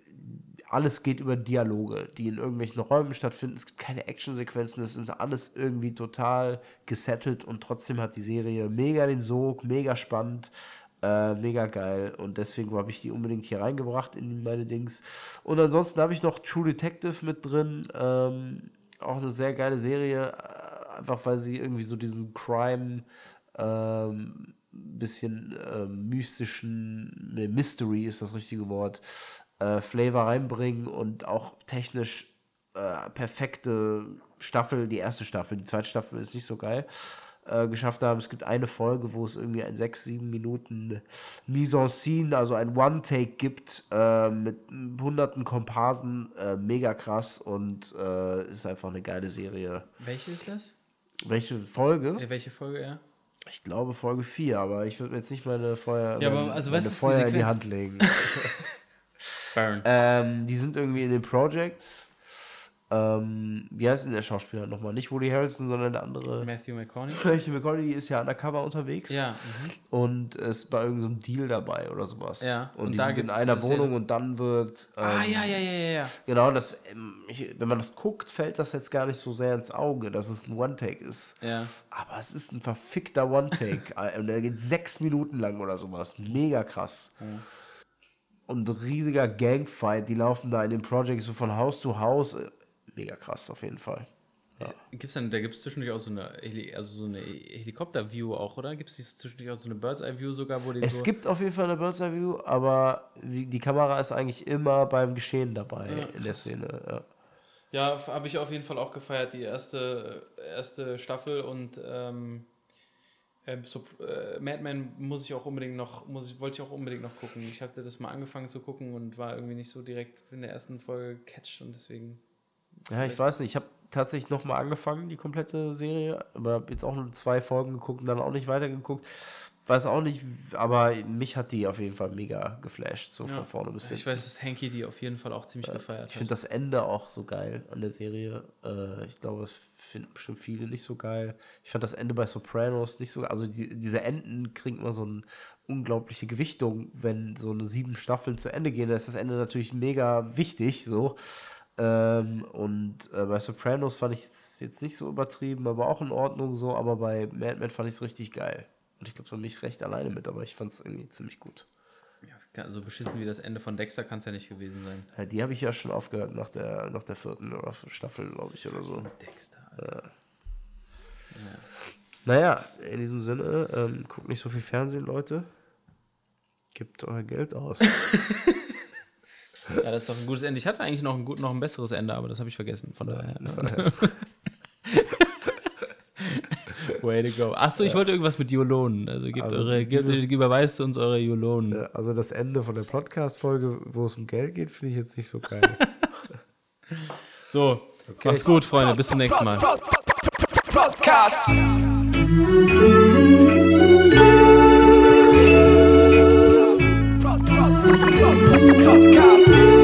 alles geht über Dialoge, die in irgendwelchen Räumen stattfinden. Es gibt keine Actionsequenzen, es ist alles irgendwie total gesettelt und trotzdem hat die Serie mega den Sog, mega spannend. Äh, mega geil und deswegen habe ich die unbedingt hier reingebracht in meine Dings. Und ansonsten habe ich noch True Detective mit drin. Ähm, auch eine sehr geile Serie, äh, einfach weil sie irgendwie so diesen Crime, ähm, bisschen ähm, mystischen, ne, Mystery ist das richtige Wort, äh, Flavor reinbringen und auch technisch äh, perfekte Staffel, die erste Staffel, die zweite Staffel ist nicht so geil, äh, geschafft haben. Es gibt eine Folge, wo es irgendwie ein 6, 7 Minuten Mise en Scene, also ein One-Take gibt, äh, mit hunderten Komparsen, äh, mega krass und äh, ist einfach eine geile Serie. Welche ist das? Welche Folge? Äh, welche Folge, ja? Ich glaube Folge 4, aber ich würde mir jetzt nicht meine Feuer, Ja, aber also meine Feuer in die? Hand legen. [laughs] Ähm, die sind irgendwie in den Projects. Ähm, wie heißt denn der Schauspieler nochmal? Nicht Woody Harrelson, sondern der andere. Matthew McConaughey? [laughs] Matthew McConaughey ist ja undercover unterwegs. Ja. Mhm. Und ist bei irgendeinem Deal dabei oder sowas. Ja, Und, und die sind in einer eine Szene. Wohnung und dann wird. Ähm, Ah, ja, ja, ja, ja. Genau, das, ähm, ich, wenn man das guckt, fällt das jetzt gar nicht so sehr ins Auge, dass es ein One-Take ist. Ja. Aber es ist ein verfickter One-Take. [laughs] Äh, und der geht sechs Minuten lang oder sowas. Mega krass. Und riesiger Gangfight. Die laufen da in den Projects so von Haus zu Haus. Mega krass auf jeden Fall. Gibt's dann, da gibt es zwischendurch auch so eine, Heli also so eine Helikopter-View auch, oder? Gibt es zwischendurch auch so eine Bird's-Eye-View sogar, wo die Es so... gibt auf jeden Fall eine Bird's Eye View, aber die Kamera ist eigentlich immer beim Geschehen dabei in der Szene. Ja. Ja, habe ich auf jeden Fall auch gefeiert, die erste, erste Staffel und ähm, ähm, so, äh, Mad Men muss ich auch unbedingt noch, muss ich, wollte ich auch unbedingt noch gucken. Ich hatte das mal angefangen zu gucken und war irgendwie nicht so direkt in der ersten Folge catched und deswegen. Ja, ich weiß nicht. Ich habe tatsächlich nochmal angefangen, die komplette Serie, aber habe jetzt auch nur zwei Folgen geguckt und dann auch nicht weitergeguckt. Weiß auch nicht, aber mich hat die auf jeden Fall mega geflasht, so von vorne bis Ich hinten. weiß, dass Hanky die auf jeden Fall auch ziemlich gefeiert Ich finde das Ende auch so geil an der Serie. Äh, ich glaube, das finden bestimmt viele nicht so geil. Ich fand das Ende bei Sopranos nicht so Also die, diese Enden kriegen immer so eine unglaubliche Gewichtung, wenn so eine sieben Staffeln zu Ende gehen. Da ist das Ende natürlich mega wichtig, so. Ähm, und äh, bei Sopranos fand ich es jetzt nicht so übertrieben, aber auch in Ordnung so. Aber bei Mad Men fand ich es richtig geil. Und ich glaube, da bin ich recht alleine mit, aber ich fand es irgendwie ziemlich gut. Ja, so beschissen wie das Ende von Dexter kann es ja nicht gewesen sein. Ja, die habe ich ja schon aufgehört nach der, nach der vierten oder Staffel, glaube ich, oder so. Dexter. Alter. Naja, in diesem Sinne, ähm, guckt nicht so viel Fernsehen, Leute. Gebt euer Geld aus. Ja, das ist doch ein gutes Ende. Ich hatte eigentlich noch ein, gut, noch ein besseres Ende, aber das habe ich vergessen. Von daher. [laughs] Way to go. Achso, ich wollte irgendwas mit Jolonen. Also, gebt Also eure, dieses- überweist uns eure Jolonen. Also das Ende von der Podcast-Folge, wo es um Geld geht, finde ich jetzt nicht so geil. [laughs] So, Okay. Macht's gut, Freunde. Bis zum nächsten Mal. Podcast. Podcast.